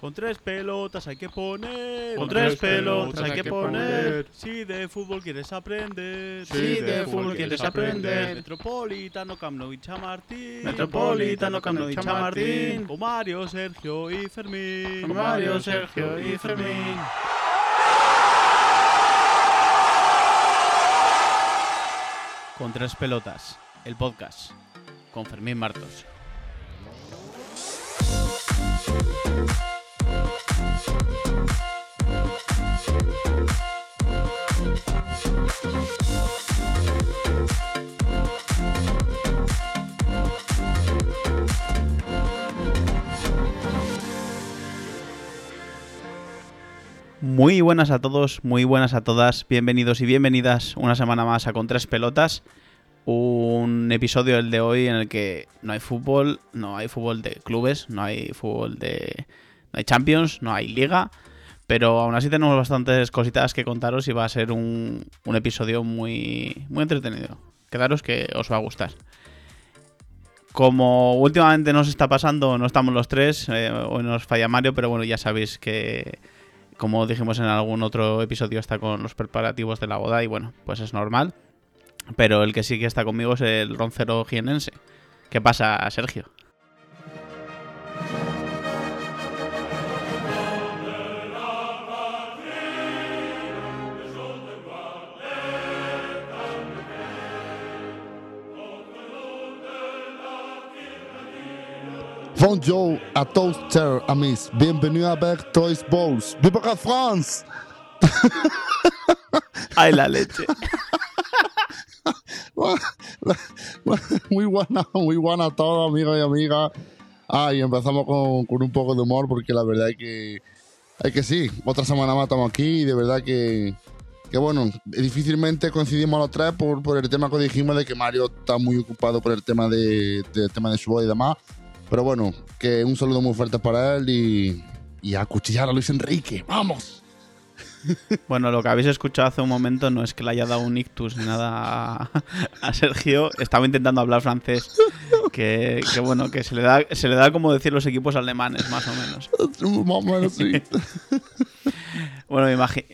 Con tres pelotas hay que poner. Con tres pelotas hay que poner. Si de fútbol quieres aprender. Si de fútbol quieres aprender. Metropolitano, Camp Nou y Chamartín. Metropolitano, Camp Nou y Chamartín. Con Mario, Sergio y Fermín. Con Mario, Sergio y Fermín. Con tres pelotas, el podcast. Con Fermín Martos. Muy buenas a todos, muy buenas a todas, bienvenidos y bienvenidas una semana más a Con Tres Pelotas. Un episodio el de hoy en el que no hay fútbol, no hay fútbol de clubes, no hay fútbol de. No hay Champions, no hay Liga, pero aún así tenemos bastantes cositas que contaros y va a ser un, un episodio muy, muy entretenido. Quedaros que os va a gustar. Como últimamente nos está pasando, no estamos los tres, eh, hoy nos falla Mario, pero bueno, ya sabéis que como dijimos en algún otro episodio, está con los preparativos de la boda y bueno, pues es normal. Pero el que sí que está conmigo es el roncero jienense. ¿Qué pasa, Sergio? Bonjour à tous, chers amis. Bienvenue avec Toys Balls. ¡Viva la France! ¡Ay, la leche! muy buena, muy buena a todos, amigos y amigas. Ah, y empezamos con, con, un poco de humor porque la verdad es que, es que sí, otra semana más estamos aquí y de verdad que, que bueno, difícilmente coincidimos los tres por, por el tema que dijimos de que Mario está muy ocupado por el tema de, de tema de su voz y demás. Pero bueno, que un saludo muy fuerte para él y, y a cuchillar a Luis Enrique. ¡Vamos! Bueno, lo que habéis escuchado hace un momento no es que le haya dado un ictus ni nada a, Sergio. Estaba intentando hablar francés. Que, que, bueno, que se le, da, se le da como decir los equipos alemanes, más o menos. Más o menos, sí. bueno, me, imagi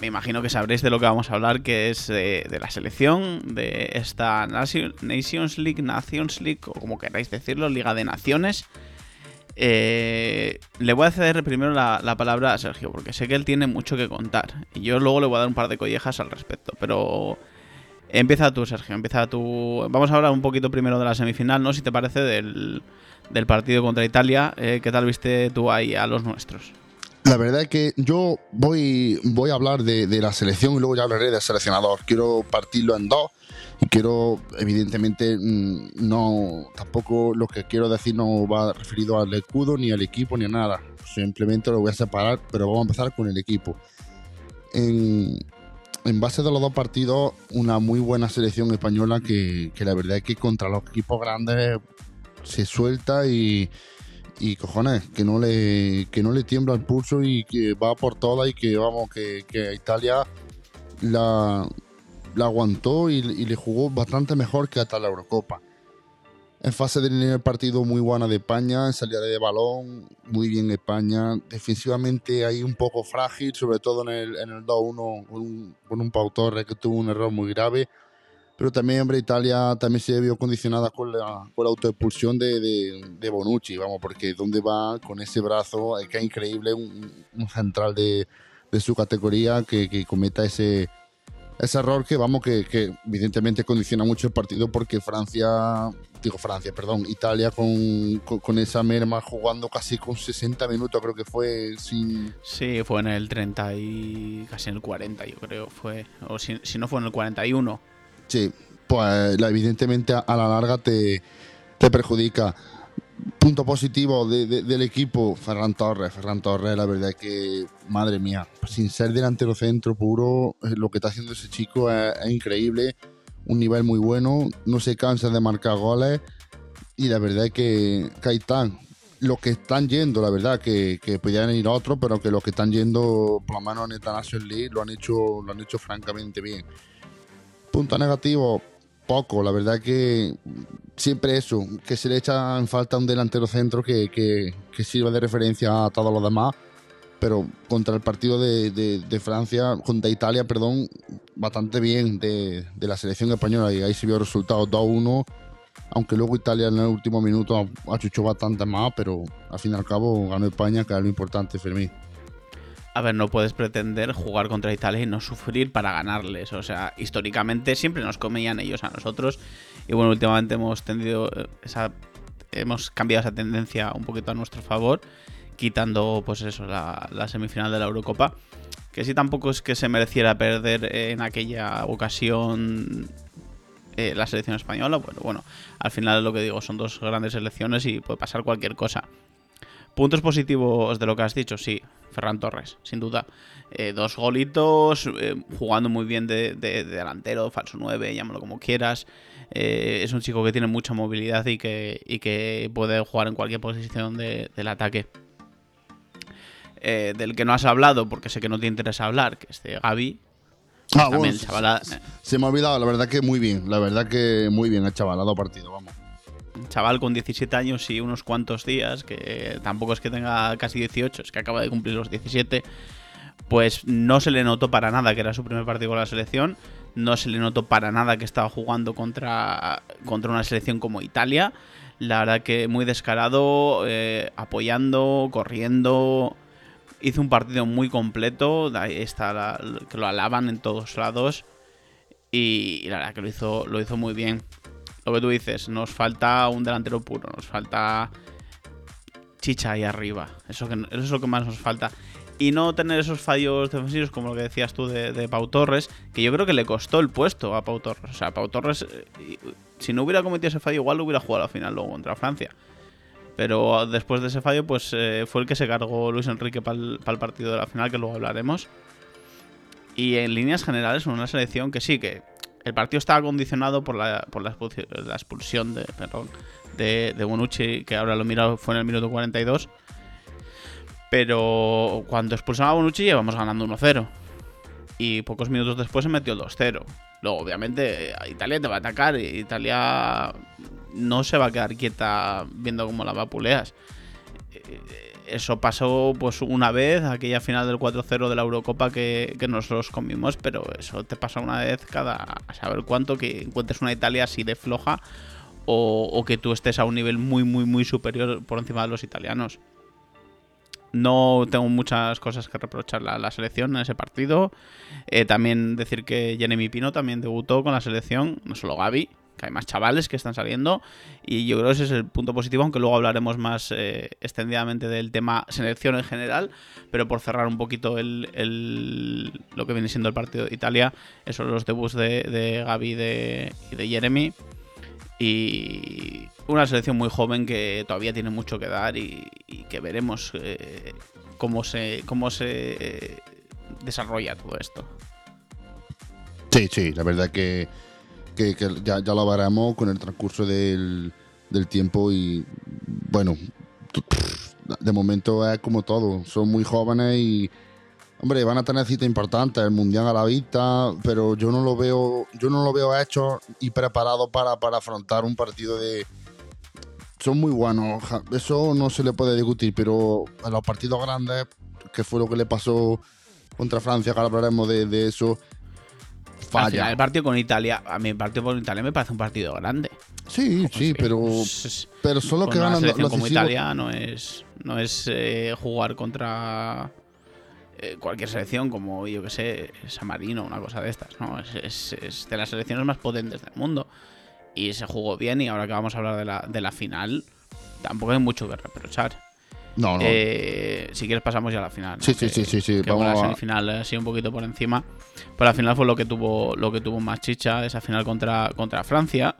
me, imagino que sabréis de lo que vamos a hablar, que es de, de la selección, de esta Nations League, Nations League, o como queráis decirlo, Liga de Naciones. Eh, le voy a ceder primero la, la, palabra a Sergio, porque sé que él tiene mucho que contar. Y yo luego le voy a dar un par de collejas al respecto. Pero empieza tú, Sergio. Empieza tú. Vamos a hablar un poquito primero de la semifinal, ¿no? Si te parece, del, del partido contra Italia. Eh, ¿Qué tal viste tú ahí a los nuestros? La verdad es que yo voy, voy a hablar de, de la selección y luego ya hablaré del seleccionador. Quiero partirlo en dos y quiero, evidentemente, no, tampoco lo que quiero decir no va referido al escudo, ni al equipo, ni a nada. Simplemente lo voy a separar, pero vamos a empezar con el equipo. En, en base de los dos partidos, una muy buena selección española que, que la verdad es que contra los equipos grandes se suelta y, y cojones, que no le que no le tiembla el pulso y que va por todas y que vamos, que, que Italia la, la aguantó y, le jugó bastante mejor que hasta la Eurocopa. En fase del partido muy buena de España, en salida de balón, muy bien España. Defensivamente ahí un poco frágil, sobre todo en el, en el 2-1 con un, con un Pau Torres que tuvo un error muy grave. Pero también, hombre, Italia también se vio condicionada con la, con la autoexpulsión de, de, Bonucci, vamos, porque donde va con ese brazo, es que es increíble, un, un central de, de, su categoría que, que cometa ese, ese error que vamos que, que, evidentemente condiciona mucho el partido porque Francia digo Francia perdón Italia con, con, esa merma jugando casi con 60 minutos creo que fue sin sí fue en el 30 y casi en el 40 yo creo fue o si no fue en el 41 sí pues evidentemente a la larga te, te perjudica punto positivo de, de, del equipo, Ferran Torres. Ferran Torres, la verdad es que, madre mía, sin ser delantero centro puro, eh, lo que está haciendo ese chico es, es, increíble. Un nivel muy bueno, no se cansa de marcar goles. Y la verdad es que Caitán, los que están yendo, la verdad que, que podían ir otros, pero que los que están yendo, por lo menos en esta National League, lo han hecho, lo han hecho francamente bien. Punto negativo, poco. La verdad que siempre eso, que se le echa en falta un delantero centro que, que, que sirva de referencia a todos los demás. Pero contra el partido de, de- Francia, contra Italia, perdón, bastante bien de, de la selección española. Y ahí se vio el resultado 2-1. Aunque luego Italia en el último minuto achuchó bastante más, pero al fin y al cabo ganó España, que es lo importante, Fermín. A ver, no puedes pretender jugar contra Italia y no sufrir para ganarles. O sea, históricamente siempre nos comían ellos a nosotros. Y bueno, últimamente hemos tendido eh, esa. Hemos cambiado esa tendencia un poquito a nuestro favor, quitando, pues eso, la, semifinal de la Eurocopa. Que sí, tampoco es que se mereciera perder en aquella ocasión eh, la selección española. Bueno, bueno, al final lo que digo, son dos grandes selecciones y puede pasar cualquier cosa. Puntos positivos de lo que has dicho, sí. Ferran Torres, sin duda. Eh, dos golitos, eh, jugando muy bien de, de- de delantero, falso 9, llámalo como quieras. Eh, es un chico que tiene mucha movilidad y que, y que puede jugar en cualquier posición de- del ataque. Del que no has hablado, porque sé que no te interesa hablar, que es de Gaby. Ah, bueno, se, se me ha olvidado, la verdad que muy bien, la verdad que muy bien el chaval, ha dado partido, vamos. Chaval con 17 años y unos cuantos días, que tampoco es que tenga casi 18, es que acaba de cumplir los 17, pues no se le notó para nada que era su primer partido con la selección, no se le notó para nada que estaba jugando contra, contra una selección como Italia, la verdad que muy descarado, eh, apoyando, corriendo, hizo un partido muy completo, está que lo alaban en todos lados y, y la verdad que lo hizo, lo hizo muy bien lo que tú dices, nos falta un delantero puro, nos falta chicha ahí arriba. Eso, que, eso es lo que más nos falta. Y no tener esos fallos defensivos como lo que decías tú de, de Pau Torres, que yo creo que le costó el puesto a Pau Torres. O sea, Pau Torres, eh, si no hubiera cometido ese fallo, igual lo hubiera jugado a la final luego contra Francia. Pero después de ese fallo, pues eh, fue el que se cargó Luis Enrique para el partido de la final, que luego hablaremos. Y en líneas generales, una selección que sí, que el partido estaba condicionado por la, por la, expulsi- la expulsión de, perdón, de, Bonucci, que ahora lo he mirado, fue en el minuto 42. Pero cuando expulsaron a Bonucci llevamos ganando 1-0. Y pocos minutos después se metió el 2-0. Luego, obviamente, Italia te va a atacar Italia no se va a quedar quieta viendo cómo la vapuleas. Eso pasó pues una vez, aquella final del 4-0 de la Eurocopa que, que nos los comimos, pero eso te pasa una vez cada a saber cuánto que encuentres una Italia así de floja o, que tú estés a un nivel muy, muy, muy superior por encima de los italianos. No tengo muchas cosas que reprocharle a la selección en ese partido. Eh, también decir que Jeremy Pino también debutó con la selección, no solo Gaby, que hay más chavales que están saliendo. Y yo creo que ese es el punto positivo, aunque luego hablaremos más eh, extendidamente del tema selección en general. Pero por cerrar un poquito el, el- lo que viene siendo el partido de Italia, esos los debuts de, de Gaby de, y de Jeremy. Y una selección muy joven que todavía tiene mucho que dar y, y que veremos eh, cómo se, cómo se eh, desarrolla todo esto. Sí, sí, la verdad que, que- que ya, ya lo veremos con el transcurso del, del tiempo y bueno, de momento es como todo, son muy jóvenes y hombre, van a tener cita importante, el mundial a la vista, pero yo no lo veo, yo no lo veo hecho y preparado para, para afrontar un partido de son muy buenos, eso no se le puede discutir, pero a los partidos grandes, que fue lo que le pasó contra Francia, que ahora hablaremos de, de eso, Al falla. final, el partido con Italia, a mí el partido con Italia me parece un partido grande. Sí, sí, pero, Es- pero solo que ganan los como. Italia no es, no es eh, jugar contra eh, cualquier selección como, yo que sé, San Marino o una cosa de estas. ¿no? Es, es- es de las selecciones más potentes del mundo. Y se jugó bien y ahora que vamos a hablar de la, de la final, tampoco hay mucho que reprochar. No, no. Eh, si quieres pasamos ya a la final. ¿no? Sí, sí, Que- sí, sí, sí, que vamos la a- semifinal así un poquito por encima. Pero la final fue lo que tuvo lo que tuvo más chicha, esa final contra, contra Francia.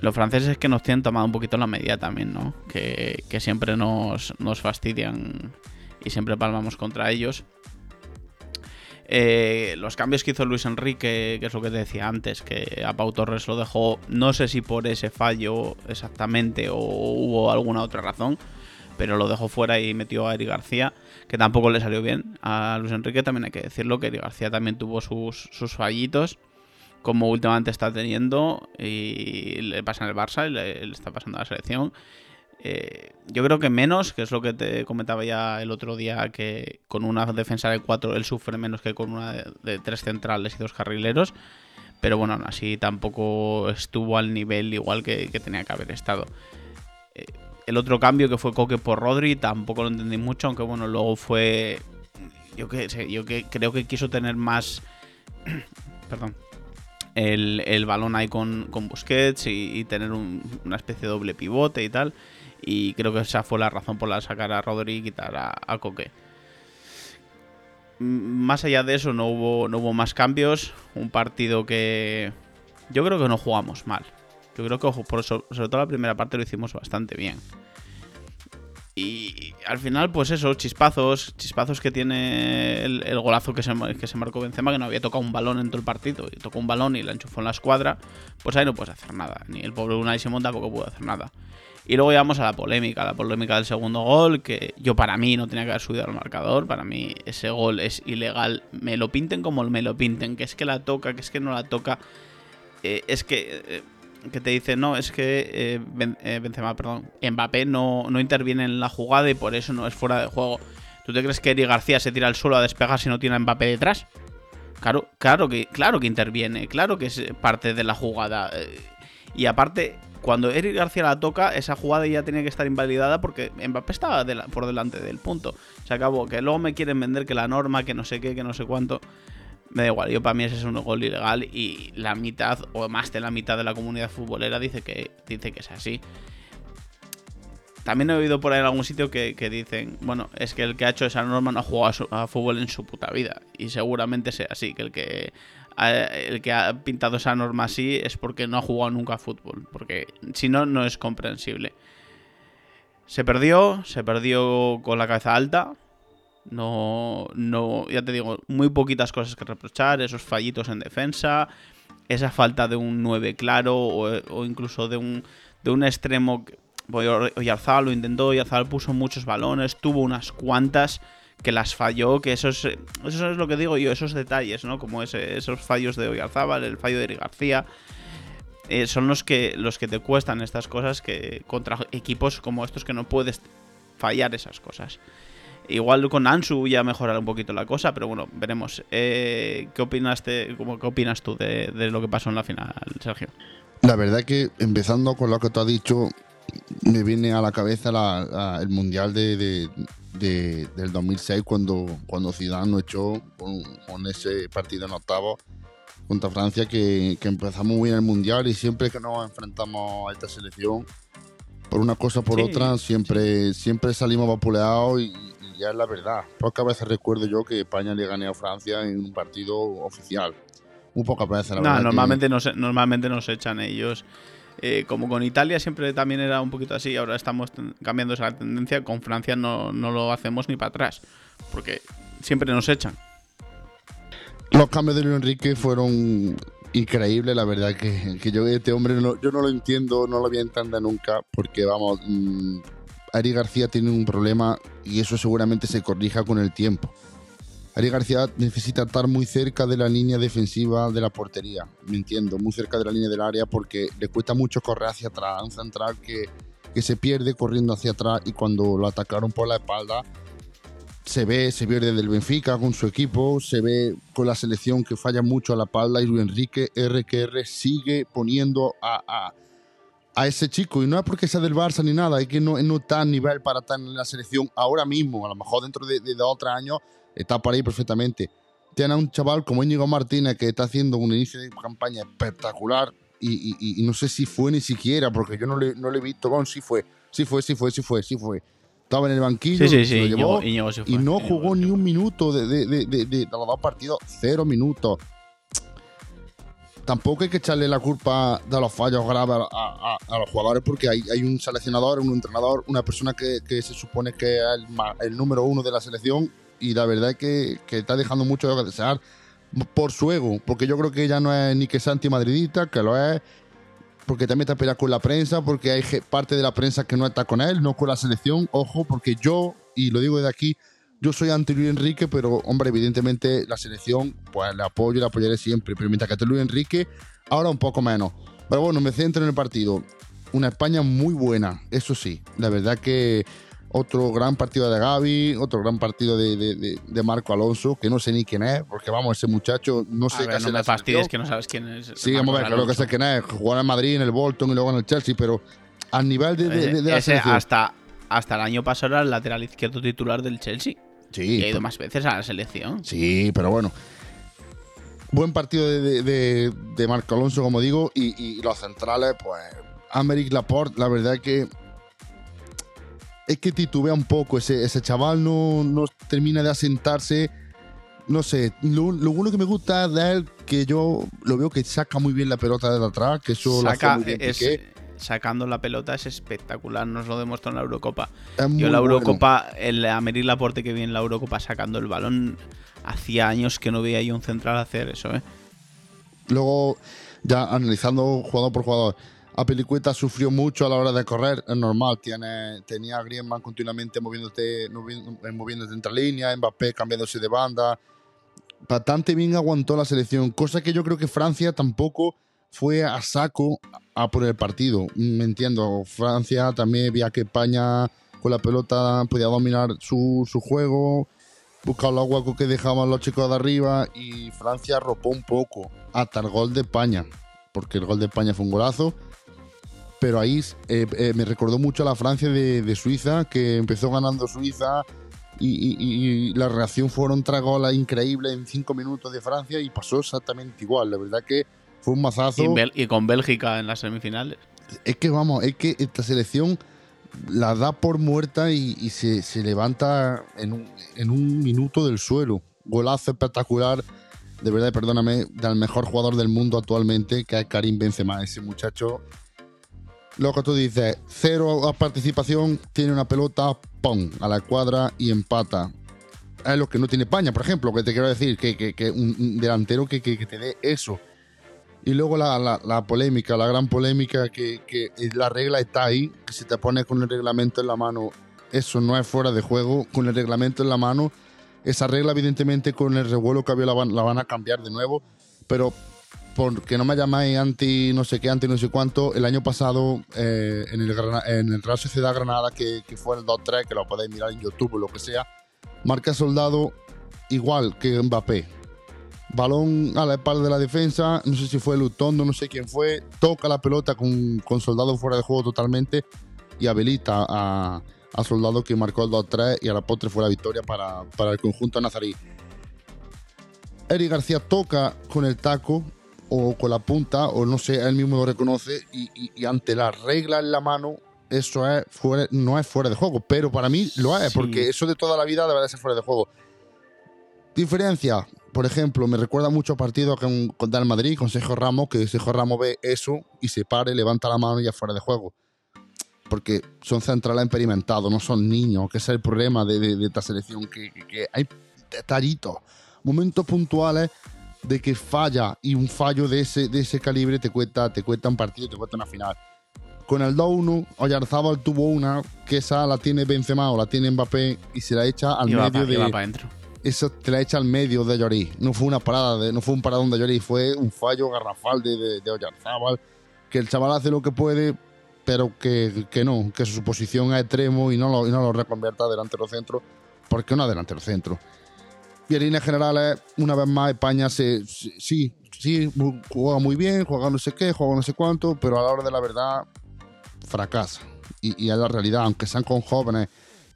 Los franceses es que nos tienen tomado un poquito la medida también, ¿no? Que, que siempre nos, nos fastidian y siempre palmamos contra ellos. Eh, los cambios que hizo Luis Enrique, que es lo que te decía antes, que a Pau Torres lo dejó, no sé si por ese fallo exactamente o hubo alguna otra razón, pero lo dejó fuera y metió a Eric García, que tampoco le salió bien. A Luis Enrique también hay que decirlo, que Eric García también tuvo sus, fallitos. como últimamente está teniendo y le pasa en el Barça y le, está pasando a la selección. Eh, yo creo que menos, que es lo que te comentaba ya el otro día, que con una defensa de cuatro él sufre menos que con una de, tres centrales y dos carrileros. Pero bueno, así tampoco estuvo al nivel igual que, que tenía que haber estado. Eh, el otro cambio que fue Coque por Rodri tampoco lo entendí mucho, aunque bueno, luego fue. Yo que sé, yo que creo que quiso tener más. perdón. El, el balón ahí con, con Busquets y, tener un- una especie de doble pivote y tal. Y creo que esa fue la razón por la sacar a Rodri y quitar a, a Coque. Más allá de eso, no hubo, no hubo más cambios. Un partido que. Yo creo que no jugamos mal. Yo creo que, por eso, sobre todo la primera parte lo hicimos bastante bien. Y al final, pues eso, chispazos, chispazos que tiene el, el golazo que se, que se marcó Benzema, que no había tocado un balón en todo el partido, y tocó un balón y la enchufó en la escuadra, pues ahí no puedes hacer nada. Ni el pobre Unai Simón tampoco pudo hacer nada. Y luego llegamos a la polémica, la polémica del segundo gol, que yo para mí no tenía que haber subido al marcador, para mí ese gol es ilegal, me lo pinten como me lo pinten, que es que la toca, que es que no la toca, eh, es que... eh, que te dice, no, es que eh, eh, Benzema, perdón, Mbappé no, no interviene en la jugada y por eso no es fuera de juego. ¿Tú te crees que Eric García se tira al suelo a despegar si no tiene a Mbappé detrás? Claro, claro que, claro que interviene, claro que es parte de la jugada. eh, Y aparte, cuando Eric García la toca, esa jugada ya tenía que estar invalidada porque Mbappé estaba por delante del punto. Se acabó. Que luego me quieren vender que la norma, que no sé qué, que no sé cuánto. Me da igual, yo para mí ese es un gol ilegal y la mitad o más de la mitad de la comunidad futbolera dice que, dice que es así. También he oído por ahí en algún sitio que, que dicen, bueno, es que el que ha hecho esa norma no ha jugado a, fútbol en su puta vida. Y seguramente sea así, que el que, el que ha pintado esa norma así es porque no ha jugado nunca a fútbol. Porque si no, no es comprensible. Se perdió, se perdió con la cabeza alta. No, no, ya te digo, muy poquitas cosas que reprochar, esos fallitos en defensa, esa falta de un 9 claro o, incluso de un, de un extremo. pues, Oy- Oyarzabal lo intentó, Oyarzabal puso muchos balones, tuvo unas cuantas que las falló, que eso es, eso es lo que digo yo, esos detalles, ¿no? Como ese- esos fallos de Oyarzabal, el fallo de Eric García, eh, son los que, los que te cuestan estas cosas que contra equipos como estos que no puedes fallar esas cosas. Igual con Ansu ya mejorará un poquito la cosa, pero bueno, veremos. Eh, ¿qué, opinas de- cómo- ¿Qué opinas tú de, de lo que pasó en la final, Sergio? La verdad que empezando con lo que tú has dicho, me viene a la cabeza la- la- el Mundial de, de- de- del 2006 cuando, cuando Zidane nos echó con, con ese partido en octavo contra Francia que, que empezamos muy bien el Mundial y siempre que nos enfrentamos a esta selección, por una cosa o por Sí, otra, siempre, siempre salimos vapuleados y ya es la verdad. Pocas veces recuerdo yo que España le gané a Francia en un partido oficial. Muy pocas veces, la No, verdad. que- normalmente nos, normalmente nos echan ellos. Eh, como con Italia siempre también era un poquito así, ahora estamos cambiando esa tendencia. Con Francia no, no lo hacemos ni para atrás, porque siempre nos echan. Los cambios de Luis Enrique fueron increíbles, la verdad que, que yo este hombre no, yo no lo entiendo, no lo voy a entender nunca, porque vamos, mm, Ari García tiene un problema y eso seguramente se corrija con el tiempo. Ari García necesita estar muy cerca de la línea defensiva de la portería, me entiendo, muy cerca de la línea del área porque le cuesta mucho correr hacia atrás, un central que, que se pierde corriendo hacia atrás y cuando lo atacaron por la espalda se ve, se ve desde el Benfica con su equipo, se ve con la selección que falla mucho a la espalda y Luis Enrique RQR sigue poniendo a, a, a ese chico. Y no es porque sea del Barça ni nada, es que no, no está a nivel para estar en la selección ahora mismo. A lo mejor dentro de, de dos o tres años está para ahí perfectamente. Tiene a un chaval como Íñigo Martínez que está haciendo un inicio de campaña espectacular y, y- y no sé si fue ni siquiera, porque yo no le, no le he visto. Bueno, sí fue, sí fue, sí fue, sí fue, sí fue. Estaba en el banquillo, Sí, sí, se lo sí. llevó, Íñigo- Íñigo sí y no jugó ni un minuto de, de- de- de- de los dos partidos, cero minutos. Tampoco hay que echarle la culpa de los fallos graves a, los jugadores porque hay, un seleccionador, un entrenador, una persona que, se supone que es el, el número uno de la selección y la verdad es que, está dejando mucho que desear por su ego, porque yo creo que ya no es ni que sea antimadridista, que lo es, porque también está peleado con la prensa, porque hay parte de la prensa que no está con él, no con la selección, ojo, porque yo, y lo digo de aquí, yo soy anti Luis Enrique, pero hombre, evidentemente la selección, pues le apoyo y la apoyaré siempre. Pero mientras que esté Luis Enrique, ahora un poco menos. Pero bueno, me centro en el partido. Una España muy buena, eso sí. La verdad que otro gran partido de Gaby, otro gran partido de, de- de- de Marco Alonso, que no sé ni quién es, porque vamos, ese muchacho no sé qué hace no la me fastidies que no sabes quién es. Sí, vamos a ver, claro que sé quién es. Jugó en Madrid, en el Bolton y luego en el Chelsea, pero al nivel de, la Ese selección. hasta, hasta el año pasado era el lateral izquierdo titular del Chelsea. Sí, Y ha ido más veces a la selección. Sí, pero bueno. Buen partido de, de, de- de Marco Alonso, como digo, y, y los centrales, pues. Americ Laporte, la verdad que. Es que titubea un poco. Ese, ese chaval no, no termina de asentarse. No sé, lo, lo bueno que me gusta de él, que yo lo veo que saca muy bien la pelota desde atrás, que eso lo hace Saca- muy bien es- Piqué. Sacando la pelota es espectacular, nos lo demostró en la Eurocopa. Es Yo la bueno. Eurocopa, el Americ Laporte que vi en la Eurocopa sacando el balón, hacía años que no veía yo un central hacer eso, ¿eh? Luego, ya analizando jugador por jugador, Apelicueta sufrió mucho a la hora de correr, es normal, tiene, tenía a Griezmann continuamente moviéndote, movi- eh, moviéndose entre líneas, Mbappé cambiándose de banda. Bastante bien aguantó la selección, cosa que yo creo que Francia tampoco fue a saco a por el partido. Me entiendo, Francia también veía que España con la pelota podía dominar su, su juego, buscar los huecos que dejaban los chicos de arriba y Francia arropó un poco hasta el gol de España, porque el gol de España fue un golazo. Pero ahí eh, eh, me recordó mucho a la Francia de, de Suiza, que empezó ganando Suiza y- y- y la reacción fueron tres goles increíbles en cinco minutos de Francia y pasó exactamente igual. La verdad que fue un mazazo. Y, en Bel- y con Bélgica en las semifinales. Es que vamos, es que esta selección la da por muerta y, y se, se levanta en un, en un minuto del suelo. Golazo espectacular, de verdad, perdóname, del mejor jugador del mundo actualmente, que es Karim Benzema. Ese muchacho, lo que tú dices, cero a participación, tiene una pelota, ¡pum! a la cuadra y empata. Es lo que no tiene España, por ejemplo, que te quiero decir, que, que- que un un delantero que, que- que te dé eso. Y luego la, la- la polémica, la gran polémica, que, que la regla está ahí, que si te pones con el reglamento en la mano, eso no es fuera de juego, con el reglamento en la mano, esa regla evidentemente con el revuelo que había la van, la van a cambiar de nuevo, pero porque no me llamáis anti no sé qué, anti no sé cuánto, el año pasado eh, en, el en el Real Sociedad Granada, que, que fue el 2-3, que lo podéis mirar en YouTube o lo que sea, marca Soldado igual que Mbappé, balón a la espalda de la defensa, no sé si fue Lutondo, no sé quién fue, toca la pelota con, con Soldado fuera de juego totalmente y habilita a, a Soldado que marcó el 2-3 y a la postre fue la victoria para, para el conjunto nazarí. Eric García toca con el taco o con la punta, o no sé, él mismo lo reconoce y, y- y ante la regla en la mano, eso es fuera- no es fuera de juego, pero para mí lo es, Sí. porque eso de toda la vida debe de ser fuera de juego. Diferencia, por ejemplo, me recuerda mucho a partidos con, con del Madrid, con Sergio Ramos, que Sergio Ramos ve eso y se pare, levanta la mano y ya fuera de juego. Porque son centrales experimentados, no son niños, que ese es el problema de, de- de esta selección, que, que- que hay detallitos, momentos puntuales de que falla y un fallo de ese, de ese calibre te cuesta, te cuesta un partido, te cuesta una final. Con el 2-1, Oyarzábal tuvo una que esa la tiene Benzema o la tiene Mbappé y se la echa al Y va medio de adentro. Eso te la echa al medio de Llorí. No fue una parada, de, no fue un paradón de Llorí, fue un fallo garrafal de, de, de. Que el chaval hace lo que puede, pero que, que no, que su posición es extremo y no lo, y no lo reconvierta delantero centro, porque no es delantero centro. Y en líneas generales, una vez más, España se, se- sí, sí, juega muy bien, juega no sé qué, juega no sé cuánto, pero a la hora de la verdad, fracasa. Y, y es la realidad, aunque sean con jóvenes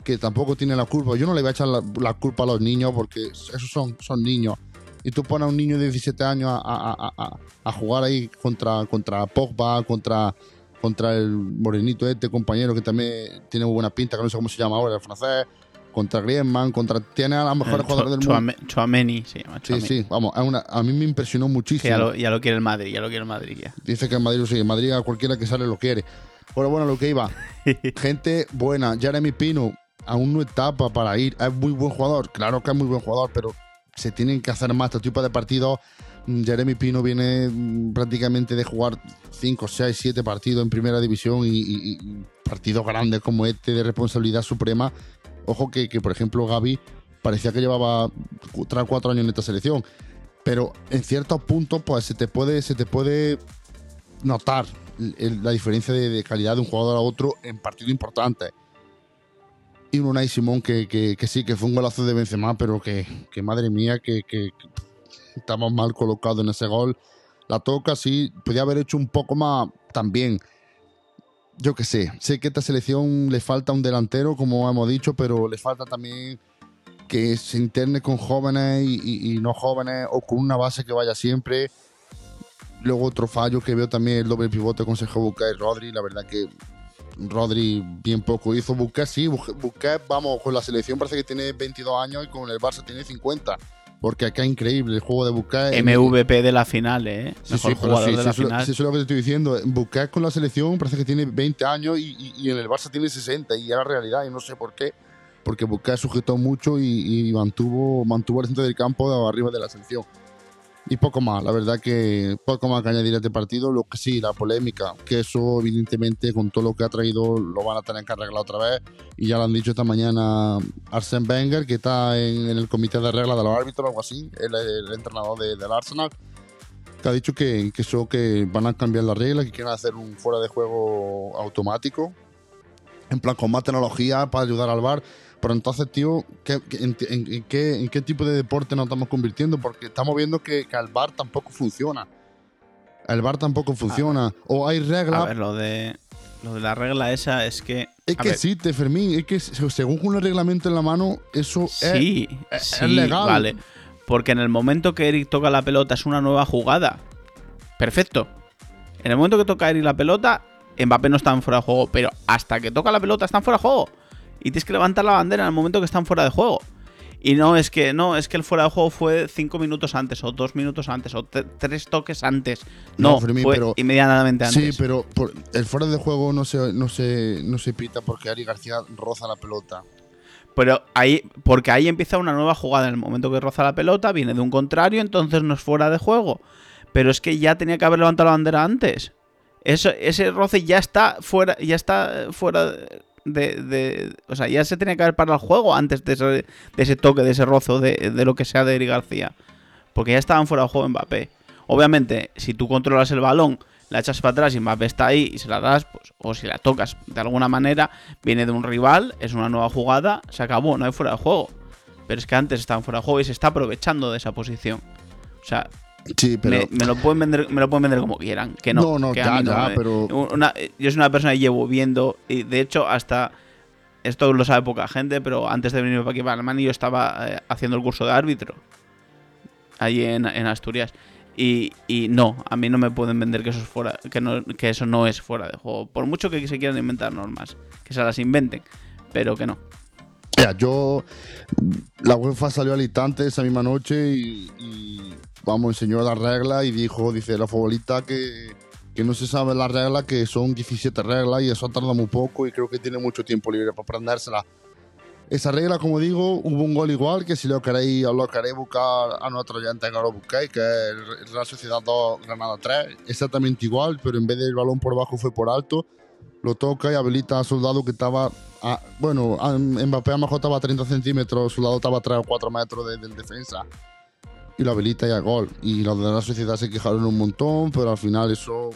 que tampoco tienen la culpa. Yo no le voy a echar la, la culpa a los niños porque esos son, son niños. Y tú pones a un niño de 17 años a, a- a- a- a jugar ahí contra, contra Pogba, contra, contra el morenito este compañero que también tiene muy buena pinta, que no sé cómo se llama ahora, el francés, contra Griezmann, contra... Tiene a los mejores Eh, jugadores del mundo. Chuameni se llama. Sí, sí, vamos, es una- a mí me impresionó Que muchísimo. ya lo, ya lo quiere el Madrid, ya lo quiere el Madrid ya. Dice que en Madrid, sí, en Madrid a cualquiera que sale lo quiere. Pero bueno, lo que iba. Gente buena. Jeremy Pino aún no está pa- para ir. Es muy buen jugador. Claro que es muy buen jugador, pero se tienen que hacer más este tipo de partidos. Mm, Jeremy Pino viene mm, prácticamente de jugar 5, 6, 7 partidos en primera división y, partidos grandes como este de responsabilidad suprema. Ojo que, que, por ejemplo, Gaby parecía que llevaba 3 o 4 años en esta selección. Pero en ciertos puntos, pues se te puede, se te puede notar la diferencia de, de calidad de un jugador a otro en partidos importantes. Y un Unai Simón que, que, que sí, que fue un golazo de Benzema, pero que, que madre mía, que, que, estamos mal colocados en ese gol. La toca, sí, podía haber hecho un poco más también. Yo qué sé, sé que a esta selección le falta un delantero, como hemos dicho, pero le falta también que se interne con jóvenes y, no jóvenes o con una base que vaya siempre. Luego otro fallo que veo también el doble pivote con Sergio Busquets y Rodri. La verdad que Rodri bien poco hizo. Busquets sí, Bus- Busquets, vamos, con la selección parece que tiene 22 años y con el Barça tiene 50. Porque acá es increíble el juego de Busquets. MVP de la final, ¿eh? Sí, Mejor sí, jugador sí, de la eso, final. eso es lo que te estoy diciendo. Busquets con la selección parece que tiene 20 años y, y- y en el Barça tiene 60 y es la realidad y no sé por qué. Porque Busquets sujetó mucho y, y mantuvo, mantuvo el centro del campo de arriba de la selección. Y poco más, la verdad que poco más que añadir a este partido. Lo que sí, la polémica, que eso evidentemente con todo lo que ha traído lo van a tener que arreglar otra vez. Y ya lo han dicho esta mañana Arsene Wenger, que está en, en el comité de reglas de los árbitros o algo así, el, el entrenador de- del Arsenal que ha dicho que, que eso que van a cambiar las reglas, que quieren hacer un fuera de juego automático, en plan con más tecnología para ayudar al bar. Pero entonces, tío, ¿qué- en, en- en qué, en qué tipo de deporte nos estamos convirtiendo? Porque estamos viendo que, que el bar tampoco funciona. El bar tampoco funciona. o hay A reglas. ver, lo de, lo de la regla esa es que. Es a que ver, sí, te Fermín, es que se- según con el reglamento en la mano, eso es. Sí, es sí, legal. vale. Porque en el momento que Eric toca la pelota es una nueva jugada. Perfecto. En el momento que toca Eric la pelota, Mbappé no está en fuera de juego. Pero hasta que toca la pelota están fuera de juego. Y tienes que levantar la bandera en el momento que están fuera de juego. Y no es que no, es que el fuera de juego fue cinco minutos antes, o dos minutos antes, o tres toques antes. No, No, Fermín, fue pero- inmediatamente antes. Sí, pero por- el fuera de juego no se, no, se, no se pita porque Ari García roza la pelota. Pero ahí, porque ahí empieza una nueva jugada. En el momento que roza la pelota, viene de un contrario, entonces no es fuera de juego. Pero es que ya tenía que haber levantado la bandera antes. Eso, ese roce ya está fuera, ya está fuera de, de- O sea, ya se tenía que haber parado el juego antes de ese, toque, de ese rozo, de, de lo que sea de Eric García. Porque ya estaban fuera de juego Mbappé. Obviamente, si tú controlas el balón, la echas para atrás y Mbappé está ahí y se la das, pues, o si la tocas de alguna manera, viene de un rival, es una nueva jugada, se acabó, no hay fuera de juego. Pero es que antes estaban fuera de juego y se está aprovechando de esa posición. O sea, Sí, pero. me, me lo pueden vender, me lo pueden vender como quieran. Que no, No, no, que ya, no ya, pero- una- yo soy una persona que llevo viendo, y de hecho, hasta. Esto lo sabe poca gente, pero antes de venirme para aquí, para Alemania, yo estaba eh, haciendo el curso de árbitro. Allí en, en Asturias. Y, y no, a mí no me pueden vender que eso, es fuera, que, no, que eso no es fuera de juego. Por mucho que se quieran inventar normas, que se las inventen, pero que no. Mira, yo. La UEFA salió al instante esa misma noche y, y, vamos, enseñó las reglas y dijo, dice la futbolista que, que no se sabe las reglas, que son 17 reglas y eso tarda muy poco y creo que tiene mucho tiempo libre para aprendérsela. Esa regla, como digo, hubo un gol igual, que si lo queréis, lo queréis buscar a nuestro oyente que lo busquéis, que es Real Sociedad 2, Granada 3, exactamente igual, pero en vez del balón por abajo fue por alto, lo toca y habilita a Soldado que estaba, a- bueno, Mbappé a lo mejor estaba a 30 centímetros, Soldado estaba a 3 o 4 metros de- del defensa, y lo habilita y a gol. Y los de la Sociedad se quejaron un montón, pero al final eso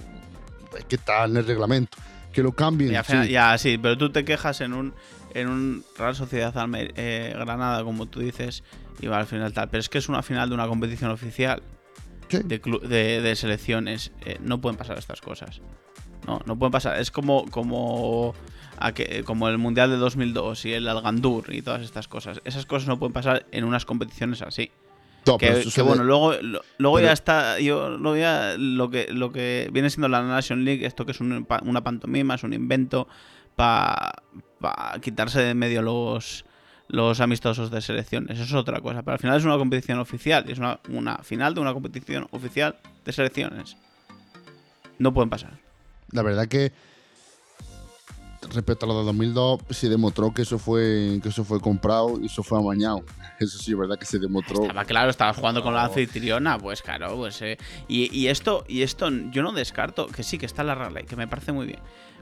es que está en el reglamento. Que lo cambien. Sí. Ya, sí, pero tú te quejas en un, en un Real Sociedad Almer- eh, Granada, como tú dices, y va al final tal. Pero es que es una final de una competición oficial Sí. de, de, de selecciones. eh, no pueden pasar estas cosas. No, no pueden pasar. Es como, como, a que- como el Mundial de 2002 y el Algandur y todas estas cosas. Esas cosas no pueden pasar en unas competiciones así. No, Que, bueno, luego, lo- luego pero- ya está, yo luego ya lo que, lo que viene siendo la Nation League, esto que es un pa- una pantomima, es un invento para quitarse de medio los, los amistosos de selecciones, eso es otra cosa, pero al final es una competición oficial, es una, una final de una competición oficial de selecciones. No pueden pasar. La verdad que respecto a lo de 2002 se demostró que eso fue que eso fue comprado y eso fue amañado. Eso sí, es verdad que se demostró. Estaba claro, estaba jugando con la anfitriona, pues claro, pues eh, y, y esto, y esto yo no descarto, que sí, que está la regla y que me parece muy bien,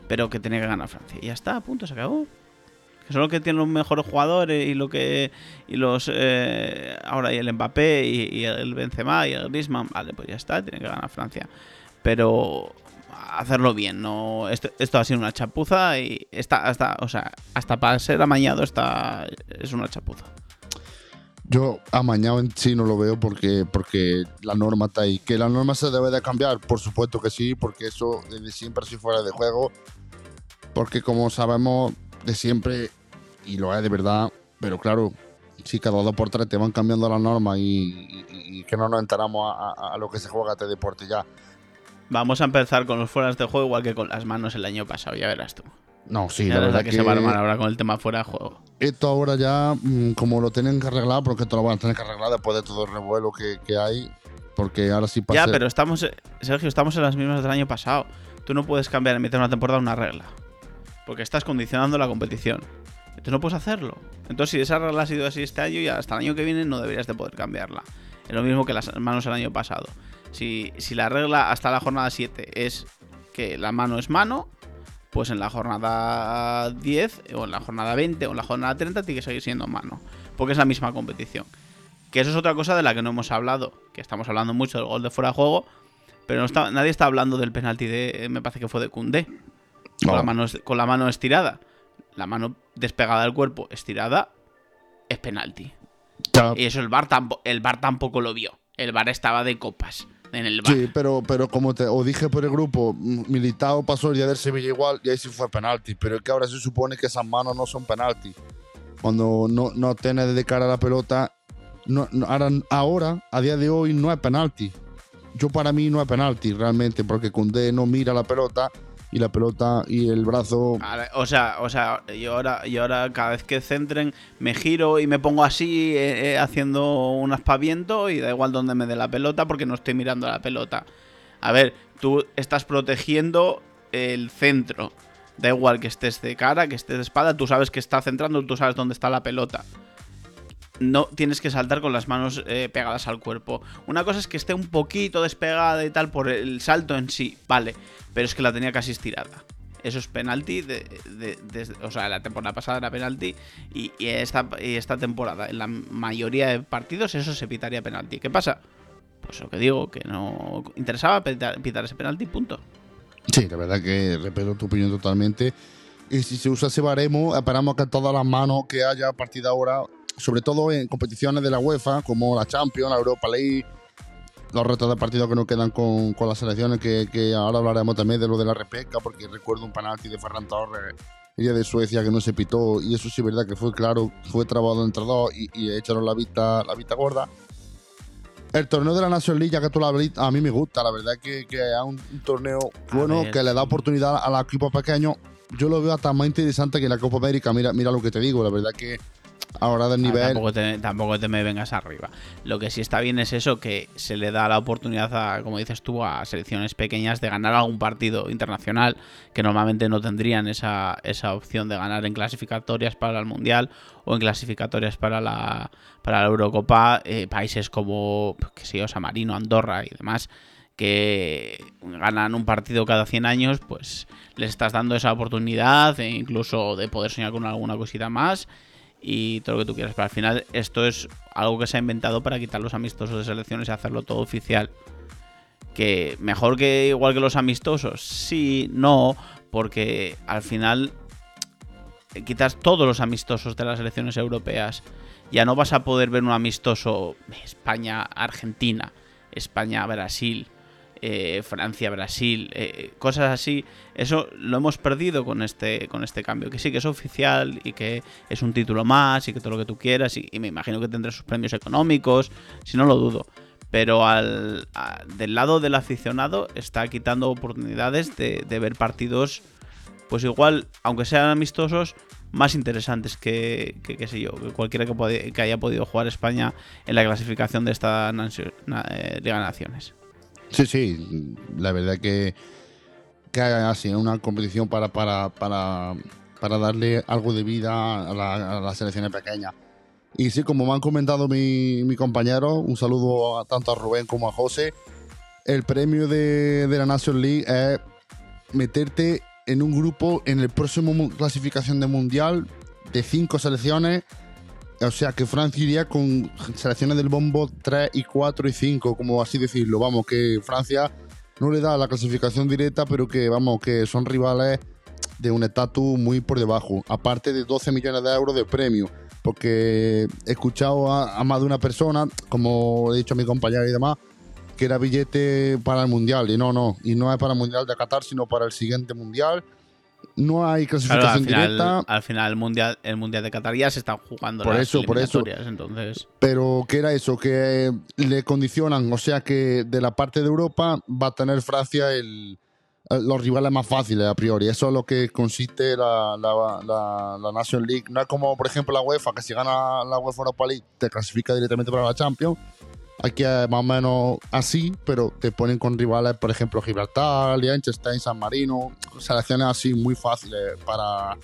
pero que tenía que ganar Francia. Y ya está, a punto, se acabó. Que son los que tienen los mejores jugadores y lo que y los eh, ahora y el Mbappé y, y el Benzema y el Griezmann, vale, pues ya está, tiene que ganar Francia. Pero hacerlo bien, no esto, esto ha sido una chapuza y está hasta, o sea, hasta para ser amañado está es una chapuza. Yo amañado en sí no lo veo porque, porque la norma está ahí. Que la norma se debe de cambiar, por supuesto que sí, porque eso desde siempre si fuera de juego. Porque como sabemos de siempre, y lo es de verdad, pero claro, si cada dos por tres te van cambiando la norma y, que no nos enteramos a- a lo que se juega este deporte ya. Vamos a empezar con los fueras de juego igual que con las manos el año pasado, ya verás tú. No, sí, Ya la verdad que, que, se va a armar ahora con el tema fuera de juego. esto ahora ya, mm, como lo tienen que arreglar, porque esto lo van a tener que arreglar después de todo el revuelo que, que hay, porque ahora sí pasa. Ya, pero estamos, Sergio, estamos en las mismas del año pasado. Tú no puedes cambiar en mitad de una temporada una regla. Porque estás condicionando la competición. Entonces no puedes hacerlo. Entonces, si esa regla ha sido así este año, ya hasta el año que viene no deberías de poder cambiarla. Es lo mismo que las manos el año pasado. Si, si la regla hasta la jornada 7 es que la mano es mano, pues en la jornada 10, o en la jornada 20, o en la jornada 30, tiene que seguir siendo mano. Porque es la misma competición. Que eso es otra cosa de la que no hemos hablado. Que estamos hablando mucho del gol de fuera de juego. Pero no está, nadie está hablando del penalti de. Me parece que fue de Cundé. Con, la mano, con la mano estirada. La mano despegada del cuerpo estirada es penalti. Y eso el bar, tampo- el bar tampoco lo vio. El bar estaba de copas en el bar. Sí, pero, pero como te os dije por el grupo, Militao pasó el día del Sevilla igual y ahí sí fue penalti. Pero es que ahora se supone que esas manos no son penalti. Cuando no, no tienes de cara a la pelota, no, no- ahora, ahora, a día de hoy, no es penalti. Yo para mí no es penalti realmente, porque Koundé no mira la pelota y la pelota y el brazo. O sea, o sea, yo ahora, yo ahora cada vez que centren me giro y me pongo así eh, eh, haciendo un aspaviento y da igual donde me dé la pelota porque no estoy mirando a la pelota. A ver, tú estás protegiendo el centro. Da igual que estés de cara, que estés de espalda, tú sabes que está centrando, tú sabes dónde está la pelota. No tienes que saltar con las manos eh, pegadas al cuerpo. Una cosa es que esté un poquito despegada y tal por el salto en sí, vale, pero es que la tenía casi estirada. Eso es penalti, o sea, la temporada pasada era penalti y, y esta, temporada, en la mayoría de partidos, eso se pitaría penalti. ¿Qué pasa? Pues lo que digo, que no interesaba pitar, pitar ese penalti, punto. Sí, la verdad que respeto tu opinión totalmente. Y si se usa ese baremo, esperamos que todas las manos que haya a partir de ahora, sobre todo en competiciones de la UEFA, como la Champions, la Europa League, los retos de partidos que nos quedan con, con las selecciones, que, que ahora hablaremos también de lo de la repesca, porque recuerdo un penalti de Ferran Torres, el día de Suecia, que no se pitó, y eso sí es verdad que fue claro, fue trabado entre dos y, y echaron la vista, la vista gorda. El torneo de la National League, ya que tú hablas, a mí me gusta, la verdad que, que es un, un torneo bueno ver. que le da oportunidad a los equipos pequeños. Yo lo veo hasta más interesante que la Copa América. Mira, mira lo que te digo, la verdad que ahora del Ah, nivel. tampoco, te, tampoco te me vengas arriba. Lo que sí está bien es eso, que se le da la oportunidad, a, como dices tú, a selecciones pequeñas de ganar algún partido internacional que normalmente no tendrían esa, esa opción de ganar en clasificatorias para el Mundial o en clasificatorias para la, para la Eurocopa. eh, países como, que sé yo, San Marino, Andorra y demás que ganan un partido cada 100 años, pues les estás dando esa oportunidad e incluso de poder soñar con alguna cosita más y todo lo que tú quieras. Pero al final esto es algo que se ha inventado para quitar los amistosos de selecciones y hacerlo todo oficial. Que mejor que igual que los amistosos, sí, no, porque al final quitas todos los amistosos de las selecciones europeas. Ya no vas a poder ver un amistoso España-Argentina, España-Brasil, eh, Francia-Brasil, eh, cosas así. Eso lo hemos perdido con este, con este cambio. Que sí que es oficial y que es un título más y que todo lo que tú quieras. Y, me imagino que tendrá sus premios económicos, si no lo dudo. Pero al, del lado del aficionado está quitando oportunidades de, ver partidos, pues igual, aunque sean amistosos, más interesantes que, que, sé yo, que cualquiera que, que haya podido jugar España en la clasificación de esta eh, Liga Naciones. Sí, sí, la verdad que, que así una competición para, para, para, para darle algo de vida a, la- a las selecciones pequeñas. Y sí, como me han comentado mi, mi compañero, un saludo a- tanto a Rubén como a José, el premio de, de la Nation League es meterte en un grupo en el próximo clasificación de mundial de cinco selecciones. O sea que Francia iría con selecciones del bombo 3 y 4 y 5, como así decirlo. Vamos, que Francia no le da la clasificación directa, pero que vamos, que son rivales de un estatus muy por debajo. Aparte de 12 millones de euros de premio. Porque he escuchado a, a más de una persona, como he dicho a mi compañero y demás, que era billete para el mundial. Y no, no. Y no es para el mundial de Qatar, sino para el siguiente mundial. No hay Claro, clasificación final, directa. al final el mundial, el mundial de Qatar ya se están jugando Por las eso, por eso. entonces Pero que era eso, que le condicionan, o sea que de la parte de Europa va a tener Francia el, los rivales más fáciles a priori. Eso es lo que consiste la, la, la, la Nation League. No es como, por ejemplo, la UEFA, que si gana la UEFA Europa League te clasifica directamente para la Champions. Aquí es más o menos así, pero te ponen con rivales, por ejemplo, Gibraltar, Liechtenstein, San Marino, selecciones así muy fáciles para,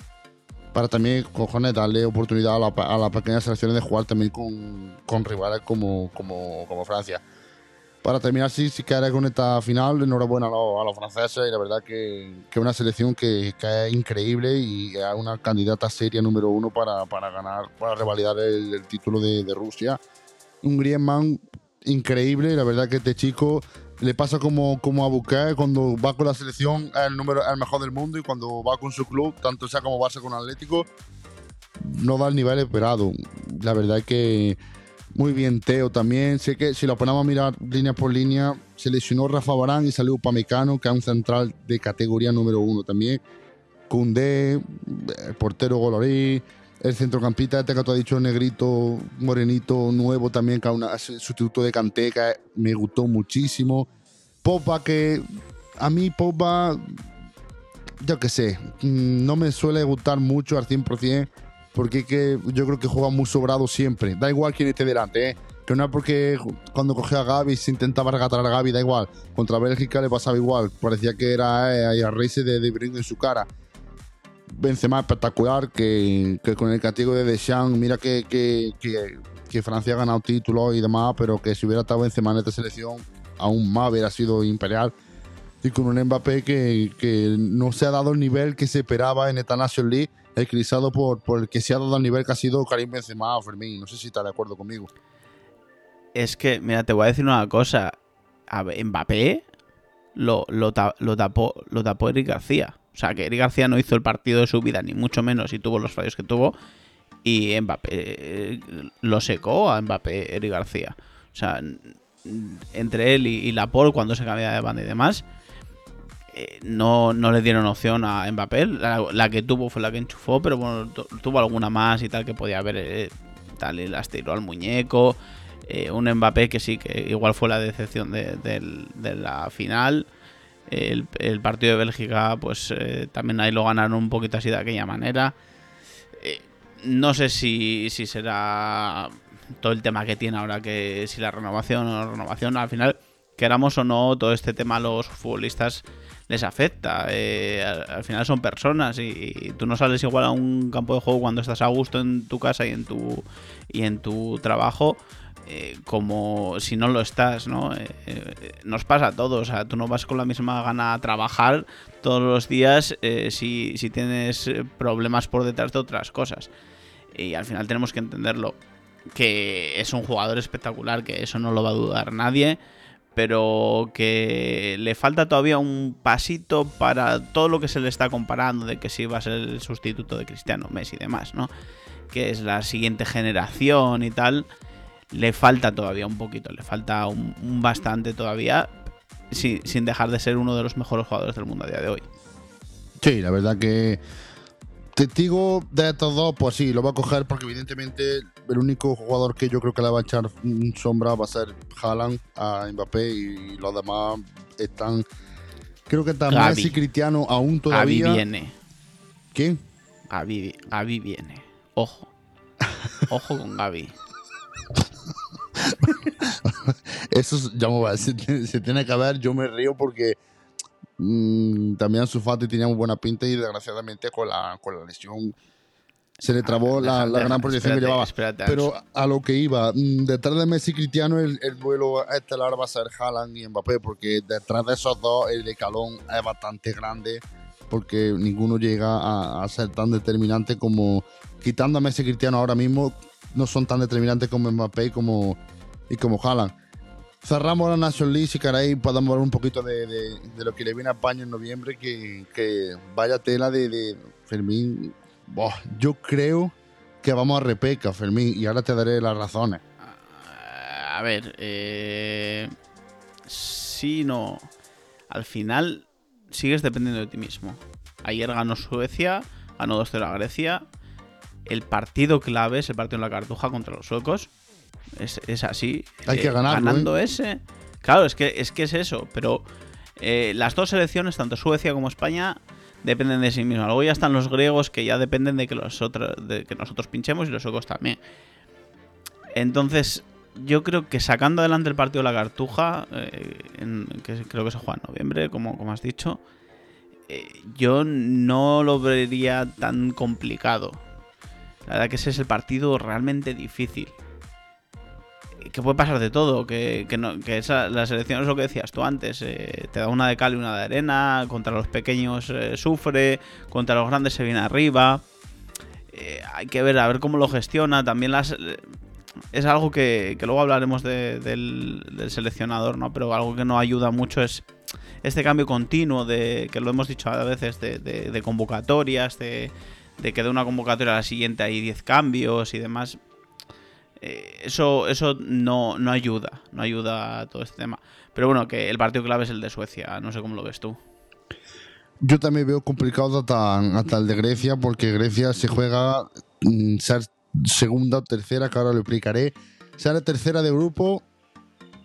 para también, cojones, darle oportunidad a, la, las pequeñas selecciones de jugar también con, con rivales como, como, como Francia. Para terminar, sí, sí que con esta final, enhorabuena a los, a los franceses y la verdad que es una selección que, que es increíble y es una candidata seria número uno para, para ganar, para revalidar el, el título de, de Rusia. Un Griezmann increíble, la verdad que este chico le pasa como, como a Busquets cuando va con la selección el número el mejor del mundo y cuando va con su club, tanto sea como Barça con Atlético, no da el nivel esperado. La verdad que muy bien Teo también. Sé que si lo ponemos a mirar línea por línea, se lesionó Rafa Barán y salió Upamecano, que es un central de categoría número uno también. Koundé, el portero Golorí, el centrocampista este que tú has dicho, negrito, morenito, nuevo también, que una- sustituto de que me gustó muchísimo. Popa, que a mí Popa, yo qué sé, mm, no me suele gustar mucho al 100%, porque que yo creo que juega muy sobrado siempre. Da igual quién esté delante, ¿eh? Que no es porque cuando cogió a Gaby se intentaba regatar a Gaby, da igual. Contra Bélgica le pasaba igual. Parecía que era eh, a de, de en su cara. Benzema espectacular, que, con el castigo de Deschamps, mira que, Francia ha ganado títulos y demás, pero que si hubiera estado Benzema en esta selección, aún más hubiera sido imperial. Y con un Mbappé que, no se ha dado el nivel que se esperaba en esta Nation League, eclipsado por, por el que se ha dado el nivel que ha sido Karim Benzema o Fermín. No sé si está de acuerdo conmigo. es que, mira, te voy a decir una cosa. A Mbappé lo tapó, lo tapó Eric García. O sea, que Eric García no hizo el partido de su vida, ni mucho menos, y tuvo los fallos que tuvo. Y Mbappé eh, lo secó a Mbappé, Eric García. O sea, entre él y, y Laporte, cuando se cambiaba de banda y demás, eh, no, no le dieron opción a Mbappé. La, la que tuvo fue la que enchufó, pero bueno, tu- tuvo alguna más y tal que podía haber. eh, tal, y las tiró al muñeco. Eh, un Mbappé que sí, que igual fue la decepción de la final. El, el partido de Bélgica, pues eh, también ahí lo ganaron un poquito así de aquella manera. Eh, no sé si, si será todo el tema que tiene ahora, que si la renovación o no renovación, al final, queramos o no, todo este tema a los futbolistas les afecta. Eh, al, al final son personas y, y tú no sales igual a un campo de juego cuando estás a gusto en tu casa y en tu, y en tu trabajo eh, como si no lo estás, ¿no? Eh, eh, nos pasa a todos, o sea, tú no vas con la misma gana a trabajar todos los días si, si tienes problemas por detrás de otras cosas. Y al final tenemos que entenderlo, que es un jugador espectacular, que eso no lo va a dudar nadie, pero que le falta todavía un pasito para todo lo que se le está comparando, de que si va a ser el sustituto de Cristiano, Messi y demás, ¿no? Que es la siguiente generación y tal le falta todavía un poquito, le falta un, un bastante todavía, sin, sin dejar de ser uno de los mejores jugadores del mundo a día de hoy. Sí, la verdad que testigo de estos dos, pues sí, lo va a coger porque evidentemente el único jugador que yo creo que le va a echar sombra va a ser Haaland a Mbappé y los demás están... Creo que está. Messi Cristiano aún Gaby todavía... viene, ¿Quién? Gaby, Gaby viene, ojo, ojo con Gaby. Eso es- ya me va, se, tiene- se tiene que ver, yo me río porque mm, también su Fati tenía muy buena pinta y desgraciadamente con la, con la lesión se le trabó la, gran proyección que llevaba. espérate, Pero a lo que iba, mm, detrás de Messi y Cristiano el, el duelo estelar va a ser Haaland y Mbappé porque detrás de esos dos el escalón es bastante grande porque ninguno llega a, a ser tan determinante como quitando a Messi y Cristiano ahora mismo, no son tan determinantes como Mbappé y como, y como Haaland. Cerramos la National League, si queréis podemos hablar un poquito de, lo que le viene a España en noviembre, que, vaya tela de, Fermín. Yo creo que vamos a repeca, Fermín, y ahora te daré las razones. A ver, eh, sí, no. Al final sigues dependiendo de ti mismo. Ayer ganó Suecia, ganó 2-0 a Grecia. El partido clave es el partido en la cartuja contra los suecos. Es, es así. Hay que ganarlo, ¿eh? Ganando ese. Claro, es que, es que es eso. Pero eh, las dos selecciones, tanto Suecia como España, dependen de sí mismas. Luego ya están los griegos que ya dependen de que, los otros, de que nosotros pinchemos y los suecos también. Entonces, yo creo que sacando adelante el partido de la Cartuja, eh, en- que creo que se juega en noviembre, como, como has dicho, eh, yo no lo vería tan complicado. La verdad que ese es el partido realmente difícil. Que puede pasar de todo, que, que no- que esa, la selección es lo que decías tú antes, eh, te da una de cal y una de arena, contra los pequeños eh, sufre, contra los grandes se viene arriba. Eh, hay que ver a ver cómo lo gestiona. También las, es algo que, que luego hablaremos de- del, seleccionador, ¿no? Pero algo que no ayuda mucho es este cambio continuo de que lo hemos dicho a veces de convocatorias, de, de que de una convocatoria a la siguiente hay 10 cambios y demás. Eh, eso eso no, no ayuda, no ayuda todo este tema. Pero bueno, que el partido clave es el de Suecia, no sé cómo lo ves tú. Yo también veo complicado hasta, hasta el de Grecia, porque Grecia se juega mm, ser segunda o tercera, que ahora lo explicaré. Ser tercera de grupo,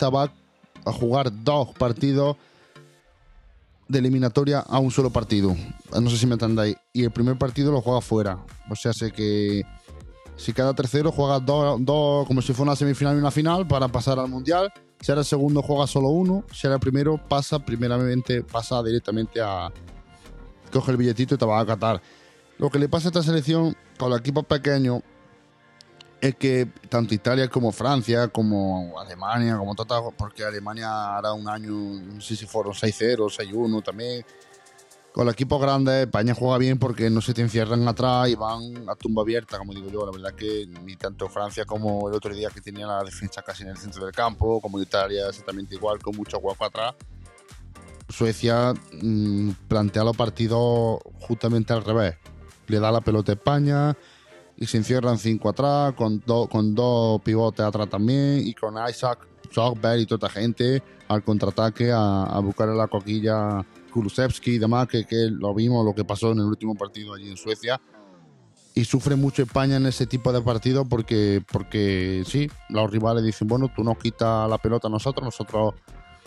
va a jugar dos partidos de eliminatoria a un solo partido. No sé si me entendéis. Y el primer partido lo juega fuera. O sea, sé que si cada tercero juega dos, dos, como si fuera una semifinal y una final para pasar al mundial. Si era el segundo juega solo uno. Si era el primero pasa primeramente pasa directamente a coge el billetito y te va a Qatar. Lo que le pasa a esta selección con los equipos pequeños es que tanto Italia como Francia, como Alemania, como todas, porque Alemania hará un año, no sé si fueron 6-0, 6-1 también. Con los equipos grandes, España juega bien porque no se te encierran atrás y van a tumba abierta, como digo yo. La verdad que ni tanto Francia como el otro día que tenía la defensa casi en el centro del campo, como Italia exactamente igual, con mucho hueco atrás. Suecia mm, plantea los partidos justamente al revés. Le da la pelota a España y se encierran cinco atrás, con, do- con dos pivotes atrás también, y con Isaac, Sockberg y toda esta gente al contraataque a, a buscar la coquilla Kulusevski y demás, que, que lo vimos lo que pasó en el último partido allí en Suecia. Y sufre mucho España en ese tipo de partidos porque, porque sí, los rivales dicen, bueno, tú nos quitas la pelota a nosotros, nosotros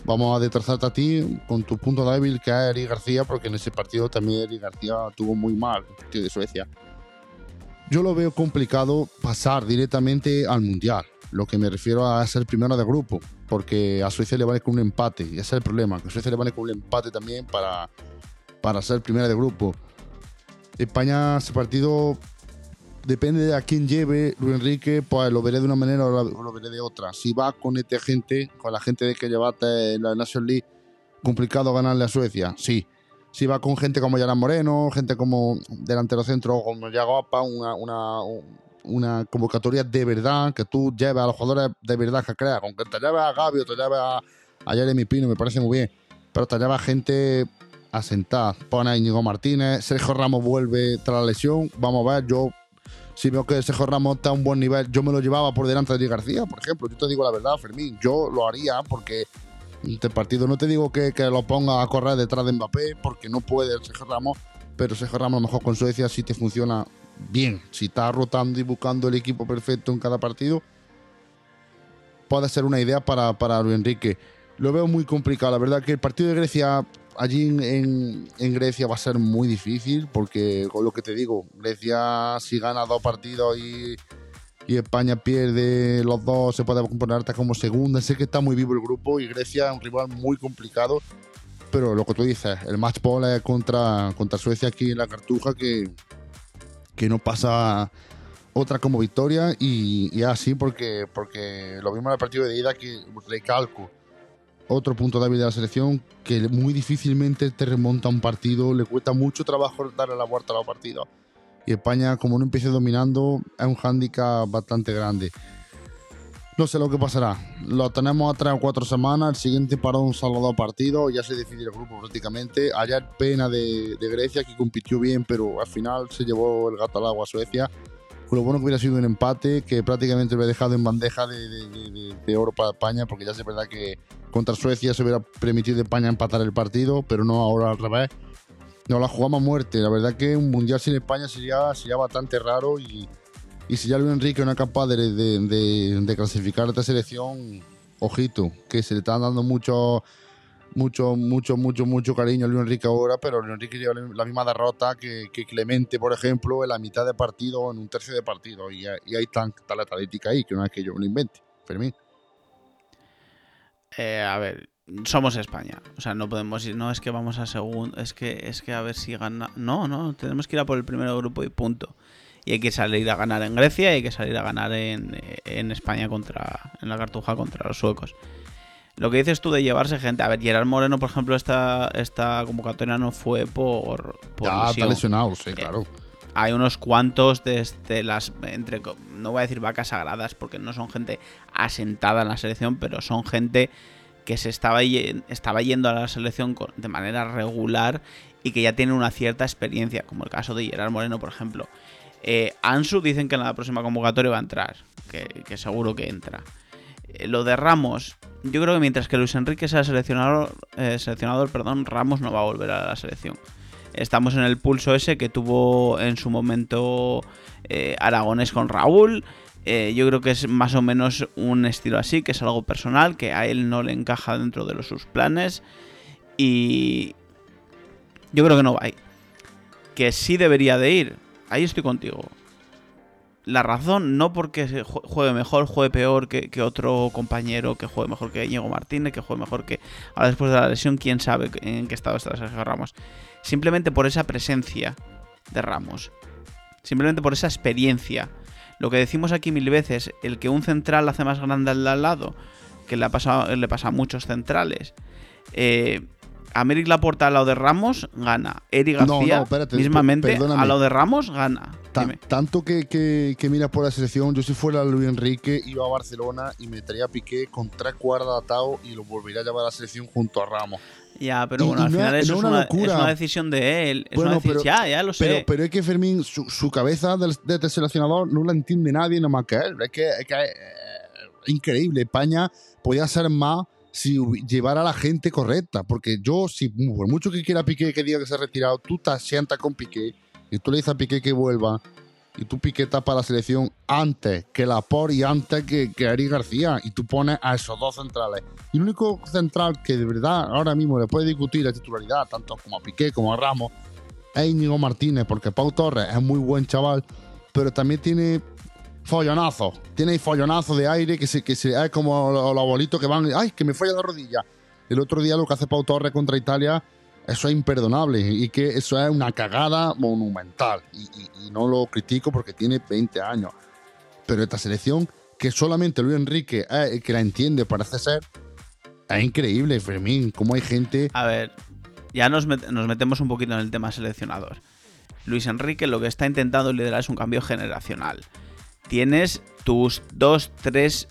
vamos a destrozarte a ti con tu punto débil que es Eric García, porque en ese partido también Eric García tuvo muy mal el partido de Suecia. Yo lo veo complicado pasar directamente al Mundial, lo que me refiero a ser primero de grupo, porque a Suecia le vale con un empate, y ese es el problema, que a Suecia le vale con un empate también para, para ser primera de grupo. España, ese partido depende de a quién lleve Luis Enrique, pues lo veré de una manera o lo, veré de otra. Si va con esta gente, con la gente de que llevaste en la National League, complicado ganarle a Suecia, sí. Si va con gente como Yaran Moreno, gente como delantero centro, como Yago Apa, una, una convocatoria de verdad, que tú lleves a los jugadores de verdad que creas, aunque te lleves a Gabi o te lleves a, a Jeremy Pino, me parece muy bien, pero te llevas gente asentada. Pone a Íñigo Martínez, Sergio Ramos vuelve tras la lesión, vamos a ver, yo si veo que Sergio Ramos está a un buen nivel, yo me lo llevaba por delante de García, por ejemplo. Yo te digo la verdad, Fermín, yo lo haría porque este partido no te digo que, que lo ponga a correr detrás de Mbappé, porque no puede Sergio Ramos, pero Sergio Ramos a lo mejor con Suecia sí te funciona bien. Si está rotando y buscando el equipo perfecto en cada partido, puede ser una idea para, para Luis Enrique. Lo veo muy complicado, la verdad que el partido de Grecia allí en, en- Grecia va a ser muy difícil porque con lo que te digo, Grecia si gana dos partidos y, y España pierde los dos se puede componer hasta como segunda. Sé que está muy vivo el grupo y Grecia es un rival muy complicado, pero lo que tú dices, el match ball es contra, contra Suecia aquí en la Cartuja que, que no pasa otra como victoria y, y así porque, porque lo vimos en el partido de ida que recalco otro punto débil de la selección que muy difícilmente te remonta un partido, le cuesta mucho trabajo darle la vuelta a los partidos. Y España, como no empiece dominando, es un hándicap bastante grande. No sé lo que pasará. Lo tenemos a tres o cuatro semanas. El siguiente parón son los dos partidos. Ya se decide el grupo prácticamente. Ayer pena de, Grecia, que compitió bien, pero al final se llevó el gato al agua a Suecia. Lo bueno que hubiera sido un empate, que prácticamente hubiera dejado en bandeja de, oro para España, porque ya es verdad que contra Suecia se hubiera permitido España empatar el partido, pero no ahora al revés. No, la jugamos a muerte. La verdad que un mundial sin España sería, sería bastante raro y, y si ya Luis Enrique no es capaz de, de- de- clasificar a esta selección, ojito, que se le están dando mucho, mucho, mucho, mucho, mucho cariño a Luis Enrique ahora, pero Luis Enrique lleva la misma derrota que, Clemente, por ejemplo, en la mitad de partido o en un tercio de partido. Y, y ahí está, está la estadística ahí, que no es que yo lo invente. Fermín. Eh, a ver, somos España. O sea, no podemos ir. No es que vamos a segundo. Es que, es que a ver si gana. No, no. Tenemos que ir a por el primer grupo y punto. Y hay que salir a ganar en Grecia y hay que salir a ganar en, en España contra. En la cartuja contra los suecos. Lo que dices tú de llevarse gente. A ver, Gerard Moreno, por ejemplo, esta, esta convocatoria no fue por. por Ya está lesionado, sí, claro. hay unos cuantos desde las entre no voy a decir vacas sagradas porque no son gente asentada en la selección pero son gente que se estaba, estaba yendo a la selección de manera regular y que ya tiene una cierta experiencia como el caso de Gerard Moreno por ejemplo Eh, Ansu dicen que en la próxima convocatoria va a entrar que, seguro que entra Eh, lo de Ramos yo creo que mientras que Luis Enrique sea seleccionador, eh, seleccionador perdón, Ramos no va a volver a la selección Estamos en el pulso ese que tuvo en su momento Aragonés con Raúl. Yo creo que es más o menos un estilo así, que es algo personal, que a él no le encaja dentro de los, sus planes. Y yo creo que no va. Que sí debería de ir. Ahí estoy contigo. La razón, no porque juegue mejor, juegue peor que, otro compañero, que juegue mejor que Diego Martínez, que juegue mejor que... Ahora después de la lesión, quién sabe en qué estado está Sergio Ramos simplemente por esa presencia de Ramos, simplemente por esa experiencia. Lo que decimos aquí mil veces, el que un central hace más grande al lado, que le, le pasa a muchos centrales. Eh, Améric Laporta al lado de Ramos gana. Eric No, no, García, espérate, mismamente, al lado de Ramos gana. Tanto que, que, que miras por la selección, yo si fuera Luis Enrique iba a Barcelona y metería a Piqué con tres cuerdas atado y lo volvería a llevar a la selección junto a Ramos. Ya, pero Y- bueno, y al no final es- eso no es una una, es una decisión de él. Es Bueno, una decisión, pero- ya, ya lo sé. Pero, pero es que Fermín, su, su cabeza de este seleccionador no la entiende nadie nada más que él. Es que es que es, eh, increíble. España podía ser más si llevara a la gente correcta. Porque yo, si por mucho que quiera Piqué que diga que se ha retirado, tú te sientas con Piqué y tú le dices a Piqué que vuelva y tú Piqué para la selección antes que Laporte y antes que, que Eric García y tú pones a esos dos centrales. Y el único central que de verdad ahora mismo le puede discutir la titularidad, tanto como a Piqué como a Ramos, es Íñigo Martínez, porque Pau Torres es muy buen chaval, pero también tiene follonazo. Tiene follonazo de aire que se, que se es como los, abuelitos que van, ay, que me falla la rodilla. El otro día lo que hace Pau Torres contra Italia, eso es imperdonable y que eso es una cagada monumental. Y, no lo critico porque tiene 20 años. Pero esta selección, que solamente Luis Enrique que la entiende, parece ser, es increíble, Fermín. Cómo hay gente. A ver, ya nos, nos metemos un poquito en el tema seleccionador. Luis Enrique lo que está intentando liderar es un cambio generacional. Tienes tus dos, tres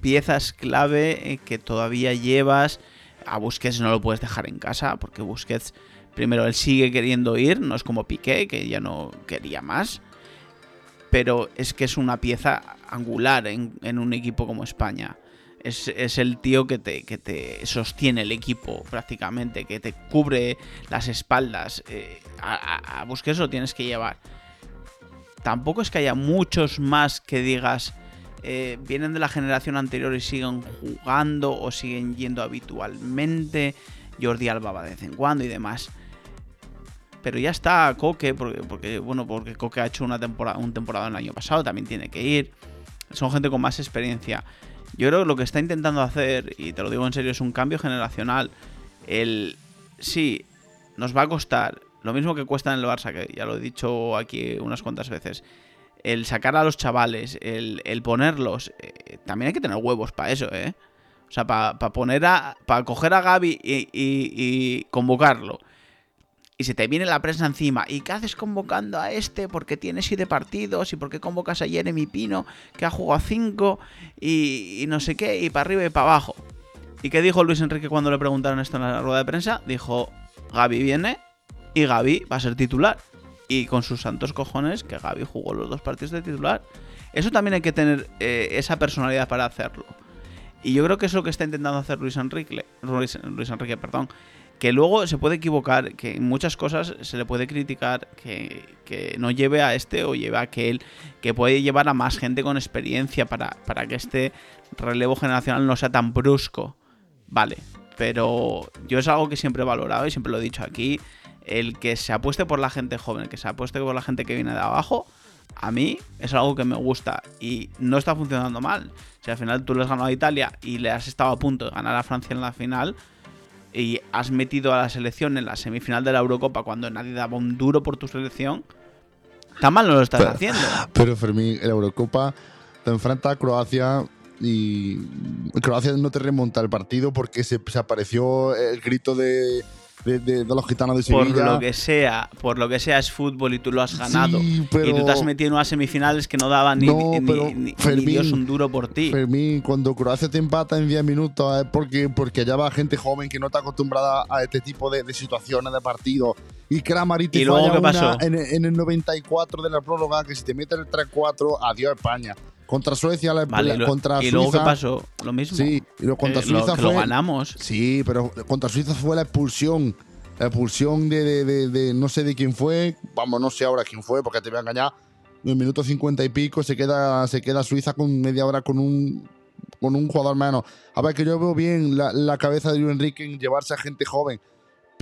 piezas clave eh, que todavía llevas. A Busquets no lo puedes dejar en casa porque Busquets, primero, él sigue queriendo ir, no es como Piqué, que ya no quería más. Pero es que es una pieza angular en, en un equipo como España. Es, es el tío que te, que te sostiene el equipo prácticamente, que te cubre las espaldas. Eh, a, Busquets lo tienes que llevar. Tampoco es que haya muchos más que digas eh, vienen de la generación anterior y siguen jugando o siguen yendo habitualmente. Jordi Alba va de vez en cuando y demás. Pero ya está Coque, porque, porque bueno, porque Coque ha hecho una temporada, un temporada el año pasado, también tiene que ir. Son gente con más experiencia. Yo creo que lo que está intentando hacer, y te lo digo en serio, es un cambio generacional. El sí, nos va a costar lo mismo que cuesta en el Barça, que ya lo he dicho aquí unas cuantas veces. El sacar a los chavales, el, el ponerlos, eh, también hay que tener huevos para eso, ¿eh? O sea, para poner a. para coger a Gaby y, y- y convocarlo. y se te viene la prensa encima. ¿Y qué haces convocando a este? Porque tiene siete partidos. ¿Y por qué convocas a Jeremy Pino, que ha jugado cinco? Y, y no sé qué, y para arriba y para abajo. ¿Y qué dijo Luis Enrique cuando le preguntaron esto en la rueda de prensa? Dijo, Gaby viene y Gaby va a ser titular. Y con sus santos cojones que Gaby jugó los dos partidos de titular. Eso también hay que tener eh, esa personalidad para hacerlo. Y yo creo que es lo que está intentando hacer Luis Enrique, Luis, Enrique, perdón. Que luego se puede equivocar, que en muchas cosas se le puede criticar que, que no lleve a este o lleve a aquel, que puede llevar a más gente con experiencia para, para que este relevo generacional no sea tan brusco. Vale, pero yo es algo que siempre he valorado y siempre lo he dicho aquí. El que se apueste por la gente joven, el que se apueste por la gente que viene de abajo, a mí es algo que me gusta y no está funcionando mal. Si al final tú le has ganado a Italia y le has estado a punto de ganar a Francia en la final y has metido a la selección en la semifinal de la Eurocopa cuando nadie daba un duro por tu selección, tan mal no lo estás Pero- haciendo. Pero Fermín, la Eurocopa te enfrenta a Croacia y Croacia no te remonta el partido porque se, se apareció el grito de, de, de- de los gitanos de Por Sevilla. lo que sea, por lo que sea es fútbol y tú lo has ganado. Sí, pero- Y tú te has metido en unas semifinales que no daban ni, No, ni- pero, ni- ni Fermín, Dios un duro por ti. Fermín, cuando Croacia te empata en 10 minutos es porque, porque allá va gente joven que no está acostumbrada a este tipo de, de situaciones de partido. Y Kramaric te ¿Y luego falla qué una pasó? En, en el 94 de la prórroga que si te mete el 3-4, adiós España. Contra Suecia, la, Vale, la- y lo- contra y luego Suiza. qué pasó, lo mismo. Sí, y lo- contra Eh, lo- Suiza que fue. lo ganamos. Sí, pero contra Suiza fue la expulsión. La expulsión de, de- de- de no sé de quién fue. Vamos, no sé ahora quién fue, porque te voy a engañar. En el minuto 50 y pico se queda, se queda Suiza con media hora con un, con un jugador menos. A ver, que yo veo bien la, la cabeza de Luis Enrique en llevarse a gente joven.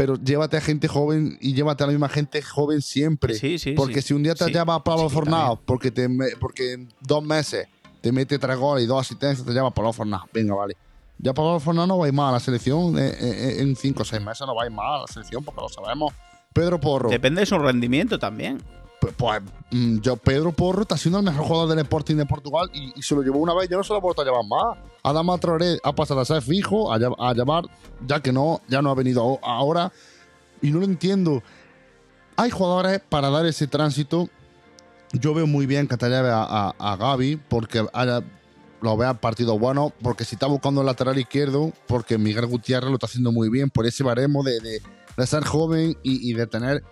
Pero llévate a gente joven y llévate a la misma gente joven siempre. Sí, sí, porque sí. si un día te llama Pablo sí, Fornado, porque, te, porque en dos meses te mete tres goles y dos asistencias, te llama Pablo Fornado. Venga, vale. Ya Pablo Fornado no va a ir mal a la selección eh, eh, en cinco o seis meses, no va a ir mal a la selección porque lo sabemos. Pedro Porro. Depende de su rendimiento también. Pues, pues, mm, yo, Pedro Porro está siendo el mejor jugador del Sporting de Portugal y, se lo llevó una vez, ya no se lo ha vuelto a llevar más. Adama Traoré ha pasado a ser fijo, a, a llamar, ya que no, ya no ha venido ahora. Y no lo entiendo. Hay jugadores para dar ese tránsito. Yo veo muy bien que te lleve a, a, Gaby porque lo vea partido bueno, porque si está buscando el lateral izquierdo, porque Miguel Gutiérrez lo está haciendo muy bien por ese baremo de, de- de ser joven y, y de tener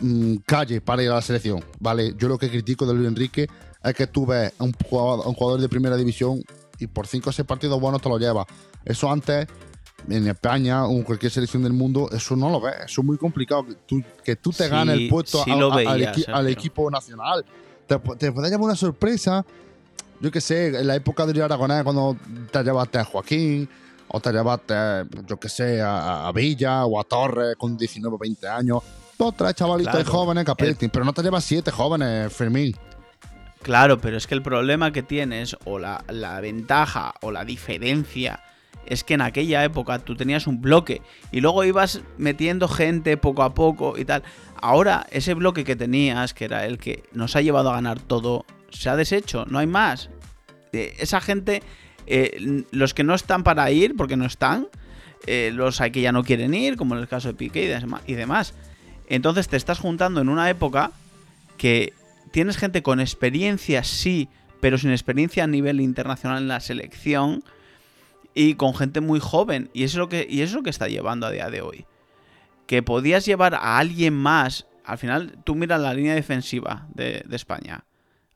mm, calle para ir a la selección. Vale, yo lo que critico de Luis Enrique es que tú ves a un jugador, a un jugador de primera división y por 5 o 6 partidos buenos te lo lleva. Eso antes, en España o en cualquier selección del mundo, eso no lo ves. Eso es muy complicado. Que tú, que tú te Sí, ganes el puesto sí a- al, equi- equipo nacional. Te, te puede llevar una sorpresa. Yo qué sé, en la época de Luis Aragonés, cuando te llevaste a Joaquín, o te llevaste, yo qué sé, a, a Villa o a Torres con 19 o 20 años. Dos, tres chavalitos Claro. jóvenes que pero no te llevas siete jóvenes, Fermín. Claro, pero es que el problema que tienes, o la, la ventaja, o la diferencia, es que en aquella época tú tenías un bloque y luego ibas metiendo gente poco a poco y tal. Ahora, ese bloque que tenías, que era el que nos ha llevado a ganar todo, se ha deshecho, no hay más. Eh, esa gente, eh, los que no están para ir, porque no están, eh, los hay que ya no quieren ir, como en el caso de Piqué y demás. Entonces te estás juntando en una época que tienes gente con experiencia, sí, pero sin experiencia a nivel internacional en la selección y con gente muy joven. Y eso es lo que, y es lo que está llevando a día de hoy. Que podías llevar a alguien más. Al final, tú miras la línea defensiva de, de España.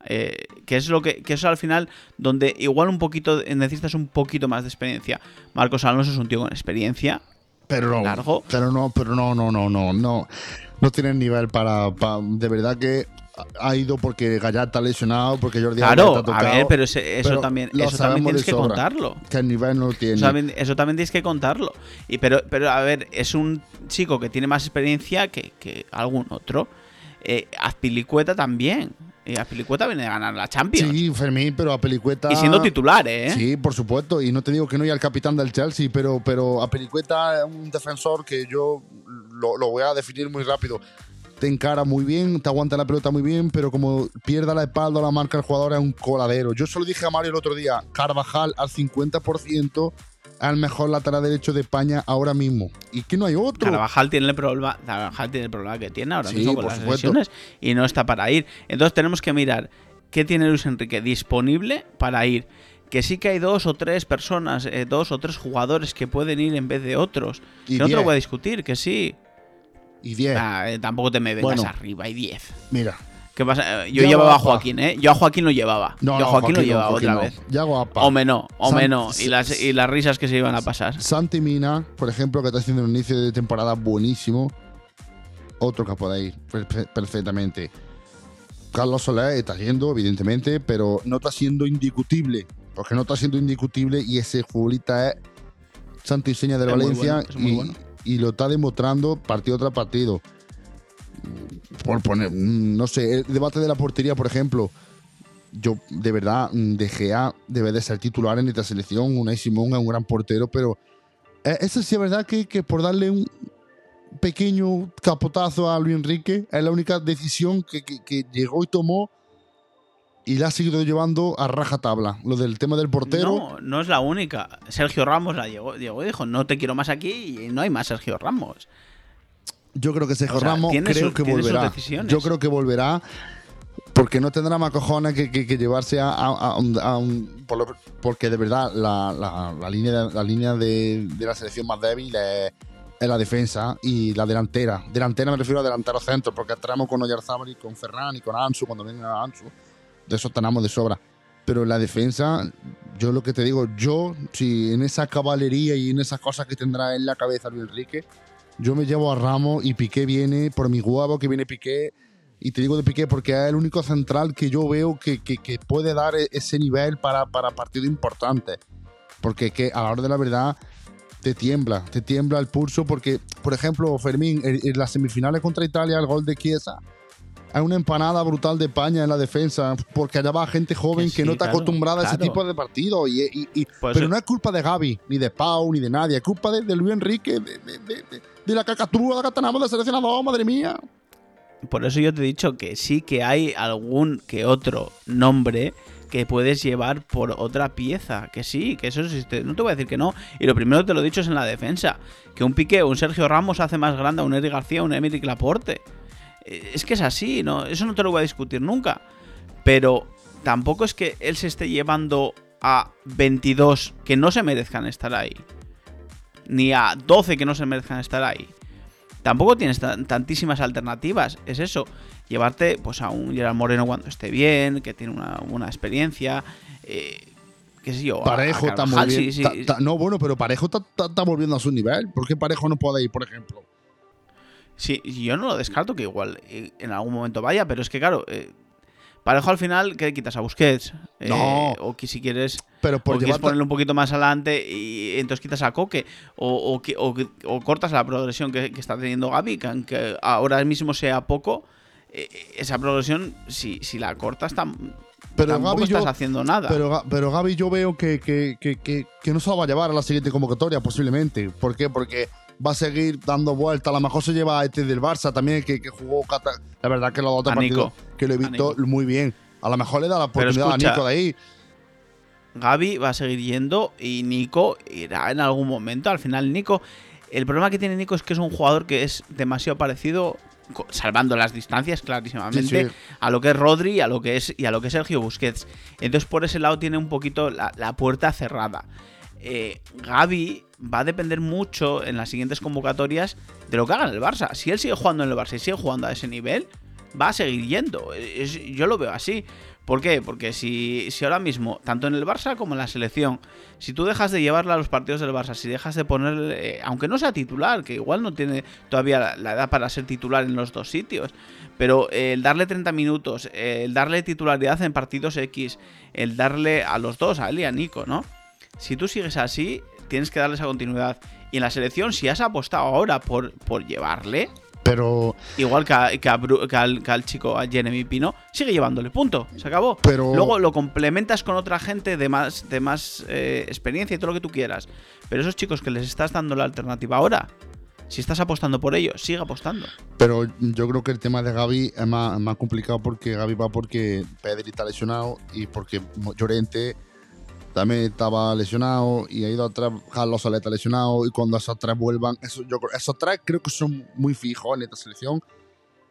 eh, que es lo que, que es al final donde igual un poquito necesitas un poquito más de experiencia. Marcos Alonso es un tío con experiencia, Pero no. Largo. Pero no, pero no, no, no, no, no. No tiene nivel para, pa- De verdad que ha ido porque Gallar está lesionado, porque Jordi Claro, está a tocado, ver, pero ese- eso pero también, eso también tienes que sobra. contarlo. Que el nivel no lo tiene. Eso también, eso también tienes que contarlo. Y pero, pero a ver, es un chico que tiene más experiencia que, que algún otro. Eh, Azpilicueta también. Y Azpilicueta viene de ganar la Champions. Sí, Fermín, pero a Pelicueta. y siendo titular, ¿eh? Sí, por supuesto. Y no te digo que no y al capitán del Chelsea, pero, pero a Pelicueta es un defensor que yo lo, lo voy a definir muy rápido. te encara muy bien, te aguanta la pelota muy bien, pero como pierda la espalda o la marca el jugador es un coladero. Yo solo dije a Mario el otro día, Carvajal al 50% al mejor lateral derecho de España ahora mismo. Y que no hay otro. Carvajal tiene el problema, Carvajal tiene el problema que tiene ahora Sí, mismo con las supuesto. lesiones y no está para ir. Entonces tenemos que mirar qué tiene Luis Enrique disponible para ir. Que sí que hay dos o tres personas, eh, dos o tres jugadores que pueden ir en vez de otros. Y Que no te lo voy a discutir, que sí. Y 10. Ah, eh, tampoco te me vengas Bueno. arriba, hay 10. Mira. ¿Qué pasa? Eh, Yo Yago llevaba a. Joaquín, ¿eh? Yo a Joaquín lo llevaba. No, Yo no, a Joaquín, lo no, llevaba Joaquín otra no. vez. Yago Aspa. O menos, o San- menos. Y las, y las risas que se iban a pasar. Santi Mina, por ejemplo, que está haciendo un inicio de temporada buenísimo. Otro que perfe- perfectamente. Carlos Soler está yendo, evidentemente, pero no está siendo indiscutible. Porque no está siendo indiscutible y ese futbolista es Santi Seña del Es muy Valencia bueno, y, bueno. y lo está demostrando partido tras partido. Por poner, no sé, el debate de la portería, por ejemplo. Yo, de verdad, mm, De Gea debe de ser titular en esta selección. Unai Simón es un gran portero, pero eh, eso sí es verdad que, que por darle un pequeño capotazo a Luis Enrique es la única decisión que, que- que llegó y tomó y la ha seguido llevando a rajatabla. Lo del tema del portero. No, no es la única. Sergio Ramos la llegó, llegó y dijo, no te quiero más aquí y no hay más Sergio Ramos. Yo creo que Sergio O sea, Ramos creo su- que volverá. Yo creo que volverá porque no tendrá más cojones que, que- que llevarse a, a- a un, a un- por lo- porque de verdad la, la- la línea, la línea de, de la selección más débil es, es la defensa y la delantera. Delantera me refiero a delantero centro, porque entramos con Oyarzábal y con Ferran y con Ansu cuando venga Ansu. De eso tenemos de sobra. Pero en la defensa, yo lo que te digo, yo, si en esa caballería y en esas cosas que tendrá en la cabeza Luis Enrique, yo me llevo a Ramos y Piqué viene por mi huevo que viene Piqué. Y te digo de Piqué porque es el único central que yo veo que, que- que puede dar e- ese nivel para, para partidos importantes. Porque que a la hora de la verdad te tiembla, te tiembla el pulso porque, por ejemplo, Fermín, en, en las semifinales contra Italia, el gol de Chiesa, hay una empanada brutal de España en la defensa porque allá va gente joven Que no está claro, acostumbrada a ese tipo de partidos. Y, y- y- Pues pero no es culpa de Gaby, ni de Pau, ni de nadie, es culpa de, de Luis Enrique, de, de- de- la cacatúa que tenemos de seleccionador, madre mía. Por eso yo te he dicho que sí que hay algún que otro nombre que puedes llevar por otra pieza. Que sí, que eso existe. No te voy a decir que no. Y lo primero que te lo he dicho es en la defensa. Que un Piqué un Sergio Ramos hace más grande a un Eric García un Emerick Laporte. Es que es así, ¿no? Eso no te lo voy a discutir nunca. Pero tampoco es que él se esté llevando a 22 que no se merezcan estar ahí. Ni a 12 que no se merezcan estar ahí tampoco tienes tan- tantísimas alternativas. Es eso, llevarte pues a un Gerard Moreno cuando esté bien, que tiene una buena experiencia. Eh, qué sé yo. Parejo a está muy bien. sí, sí. Ta- ta- no, bueno, pero Parejo está volviendo a su nivel. ¿Por qué Parejo no puede ir, por ejemplo? Sí, yo no lo descarto que igual eh, en algún momento vaya, pero es que claro, eh, Parejo al final, ¿qué quitas a Busquets? Eh, No. O que si quieres, Pero por o quieres ponerlo un poquito más adelante y entonces quitas a Coque. O, o que- o cortas la progresión que, que está teniendo Gaby, que aunque ahora mismo sea poco, eh, esa progresión, si, si la cortas, tam- Pero tampoco Gaby estás yo- haciendo nada. Pero, pero Gaby yo veo que, que, que, no se lo va a llevar a la siguiente convocatoria, posiblemente. ¿Por qué? Porque va a seguir dando vueltas. A lo mejor se lleva a este del Barça también, que, que jugó Cata- La verdad que los otros partidos que lo he visto muy bien. A lo mejor le da la oportunidad escucha, a Nico de ahí. Gaby va a seguir yendo y Nico irá en algún momento. Al final, Nico. El problema que tiene Nico es que es un jugador que es demasiado parecido, salvando las distancias clarísimamente, Sí, sí. a lo que es Rodri a lo que es, y a lo que es Sergio Busquets. Entonces, por ese lado tiene un poquito la, la puerta cerrada. Eh, Gaby va a depender mucho en las siguientes convocatorias de lo que haga el Barça. Si él sigue jugando en el Barça y sigue jugando a ese nivel, va a seguir yendo. Yo lo veo así. ¿Por qué? Porque si, si ahora mismo, tanto en el Barça como en la selección, si tú dejas de llevarla a los partidos del Barça, si dejas de ponerle, eh, aunque no sea titular, que igual no tiene todavía la, edad para ser titular en los dos sitios, pero el darle 30 minutos, el darle titularidad en partidos X, el darle a los dos, a él y a Nico, ¿no? Si tú sigues así, tienes que darle esa continuidad. Y en la selección, si has apostado ahora por, por llevarle, Pero, igual que, a- que a Bru- que al, que al chico, a Jeremy Pino, sigue llevándole, punto, se acabó. pero Luego lo complementas con otra gente de más, de más eh, experiencia y todo lo que tú quieras. Pero esos chicos que les estás dando la alternativa ahora, Si estás apostando por ello, sigue apostando. Pero yo creo que el tema de Gaby es más, más complicado porque Gaby va porque Pedri está lesionado y porque Llorente también estaba lesionado y ha ido atrás Carlos Soleta lesionado y cuando esos tres vuelvan, eso, yo, creo- esos tres creo que son muy fijos en esta selección.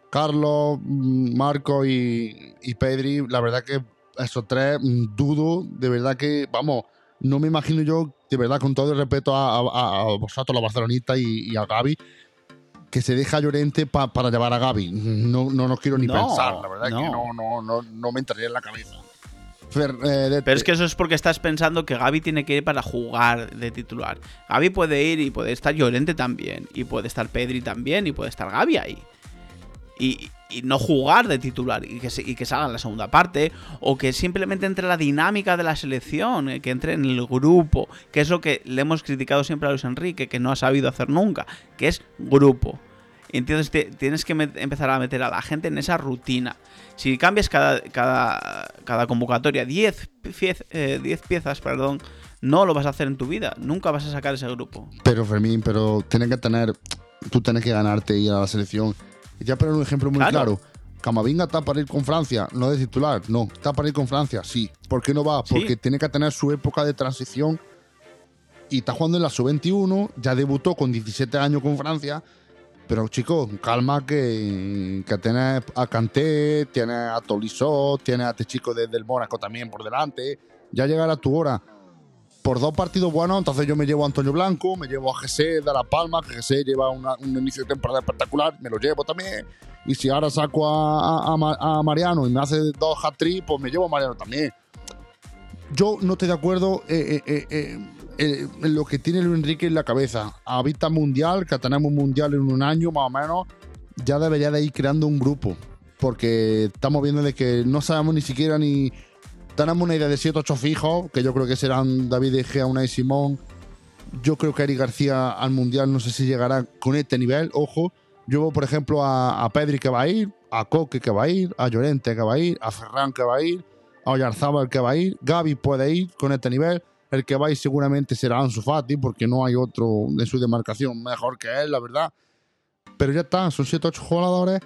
Carlos, mm, Marco y, y Pedri, la verdad que esos tres mm, dudo, de verdad que, vamos, no me imagino yo, de verdad, con todo el respeto a, a- a vosotros, los barcelonistas y, y a Gaby, que se deja a Llorente pa- para llevar a Gaby. No, no, no quiero ni No, pensar, la verdad no. que no, no, no, no me entraría en la cabeza. Eh, Pero es que eso es porque estás pensando que Gaby tiene que ir para jugar de titular. Gaby puede ir y puede estar Llorente también. Y puede estar Pedri también. Y puede estar Gaby ahí. Y, no jugar de titular. Y que, y que salga en la segunda parte. O que simplemente entre la dinámica de la selección. eh, Que entre en el grupo. Que es lo que le hemos criticado siempre a Luis Enrique. Que no ha sabido hacer nunca. Que es grupo. Entonces te- tienes que empezar a meter a la gente en esa rutina. Si cambias cada, cada, cada convocatoria 10 piez- eh, 10 piezas, perdón, no lo vas a hacer en tu vida. Nunca vas a sacar ese grupo. Pero Fermín, pero tienes que tener, tú tienes que ganarte ir a la selección. Y ya poner un ejemplo muy Claro. claro. Camavinga está para ir con Francia, no de titular, no, está para ir con Francia, sí. ¿Por qué no va? Sí. Porque tiene que tener su época de transición y está jugando en la sub-21, ya debutó con 17 años con Francia. Pero chicos, calma que, que tienes a Kanté, tienes a Tolisso, tienes a este chico desde el Mónaco también por delante. Ya llegará tu hora por dos partidos buenos, entonces yo me llevo a Antonio Blanco, me llevo a José de La Palma, que José lleva un inicio de temporada espectacular, me lo llevo también. Y si ahora saco a, a Mariano y me hace dos hat pues me llevo a Mariano también. Yo no estoy de acuerdo eh, eh, eh, eh, lo que tiene Luis Enrique en la cabeza. A vista mundial, que tenemos un mundial en un año más o menos, ya debería de ir creando un grupo. Porque estamos viendo de que no sabemos ni siquiera ni, tenemos una idea de 7 8 fijos, que yo creo que serán David De Gea, Unai Simón. Yo creo que Eric García al Mundial no sé si llegará con este nivel, ojo. Yo veo, por ejemplo, a, a Pedri que va a ir, a Coque que va a ir, a Llorente que va a ir, a Ferran que va a ir, a Oyarzábal que va a ir, Gaby puede ir con este nivel. El que va a ir seguramente será Ansu Fati, porque no hay otro de su demarcación mejor que él, la verdad. Pero ya está, son 7 8 jugadores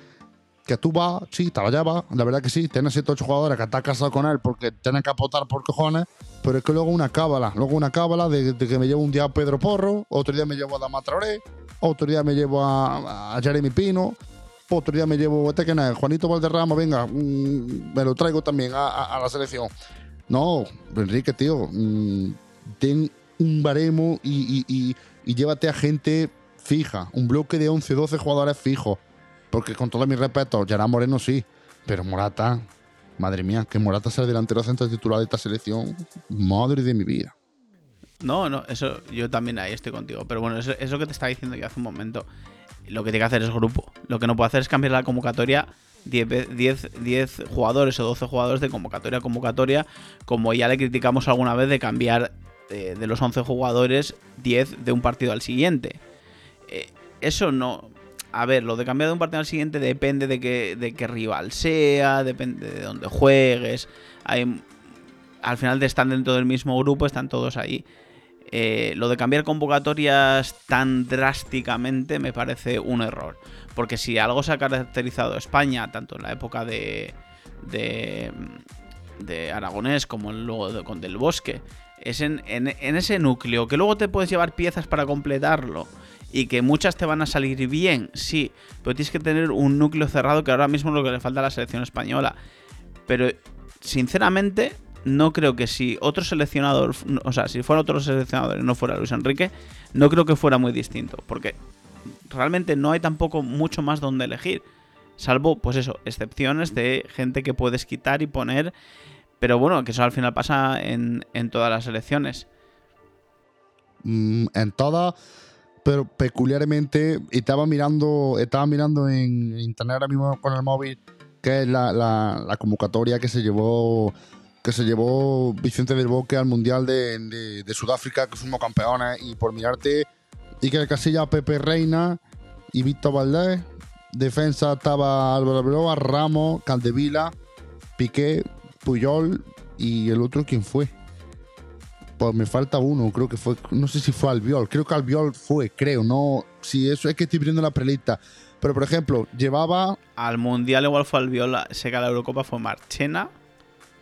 que tú vas, sí, te la la verdad que sí, tienes 7 8 jugadores que estás casado con él porque tienes que aportar por cojones, pero es que luego una cábala, luego una cábala de, de que me llevo un día a Pedro Porro, otro día me llevo a Dama Traoré, otro día me llevo a, a Jeremy Pino, otro día me llevo, este que no es, Juanito Valderrama, venga, mm, me lo traigo también a, a- a la selección. No, Enrique, tío, mm, ten un baremo y, llévate a gente fija, un bloque de 11, 12 jugadores fijos. Porque con todo mi respeto, Gerard Moreno sí, pero Morata, madre mía, que Morata sea el delantero centro titular de esta selección, madre de mi vida. No, no, eso yo también ahí estoy contigo. Pero bueno, eso que te estaba diciendo yo hace un momento. Lo que tiene que hacer es grupo. Lo que no puede hacer es cambiar la convocatoria 10, ve- 10, 10 jugadores o 12 jugadores de convocatoria a convocatoria, como ya le criticamos alguna vez de cambiar eh, de los 11 jugadores 10 de un partido al siguiente. Eh, eso no. A ver, lo de cambiar de un partido al siguiente depende de qué, de qué rival sea, depende de dónde juegues. Al final están dentro del mismo grupo, están todos ahí. Eh, lo de cambiar convocatorias tan drásticamente me parece un error. Porque si algo se ha caracterizado España, tanto en la época de, de, de Aragonés como luego con Del Bosque, es en, en- en ese núcleo, que luego te puedes llevar piezas para completarlo y que muchas te van a salir bien, sí, pero tienes que tener un núcleo cerrado que ahora mismo es lo que le falta a la selección española. Pero sinceramente, no creo que si otro seleccionador, o sea, si fuera otro seleccionador y no fuera Luis Enrique, no creo que fuera muy distinto, porque realmente no hay tampoco mucho más donde elegir, salvo, pues eso, excepciones de gente que puedes quitar y poner, pero bueno, que eso al final pasa en, en todas las elecciones. Mm, en todas, pero peculiarmente estaba mirando, estaba mirando en internet ahora mismo con el móvil que es la, la- convocatoria que se llevó que se llevó Vicente del Bosque al Mundial de, de- de Sudáfrica, que fuimos campeones, y por mirarte, Iker Casilla, Pepe Reina y Víctor Valdés. Defensa estaba Álvaro Arbeloa, Ramos, Caldevila, Piqué, Puyol y el otro, ¿quién fue? Pues me falta uno, creo que fue, no sé si fue Albiol, creo que Albiol fue, creo, no, si eso es que estoy viendo la prelista. Pero por ejemplo, llevaba Al Mundial igual fue Albiol, sé que a la Eurocopa fue Marchena,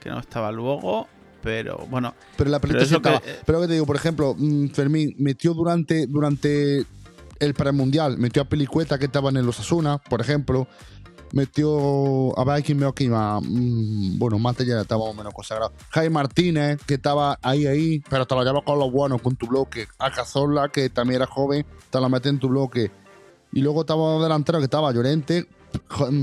que no estaba luego, pero bueno, Pero la pelota Pero eso que- estaba. Pero que te digo, por ejemplo, mm, Fermín metió durante, durante el premundial, metió a Pelicueta que estaba en el Osasuna, por ejemplo. Metió a aquí más. mm, bueno, más ya estaba más o menos consagrado. Jaime Martínez, que estaba ahí, ahí, pero te lo llevas con los buenos, con tu bloque. A Cazorla, que también era joven, te lo metes en tu bloque. Y luego estaba delantero que estaba Llorente,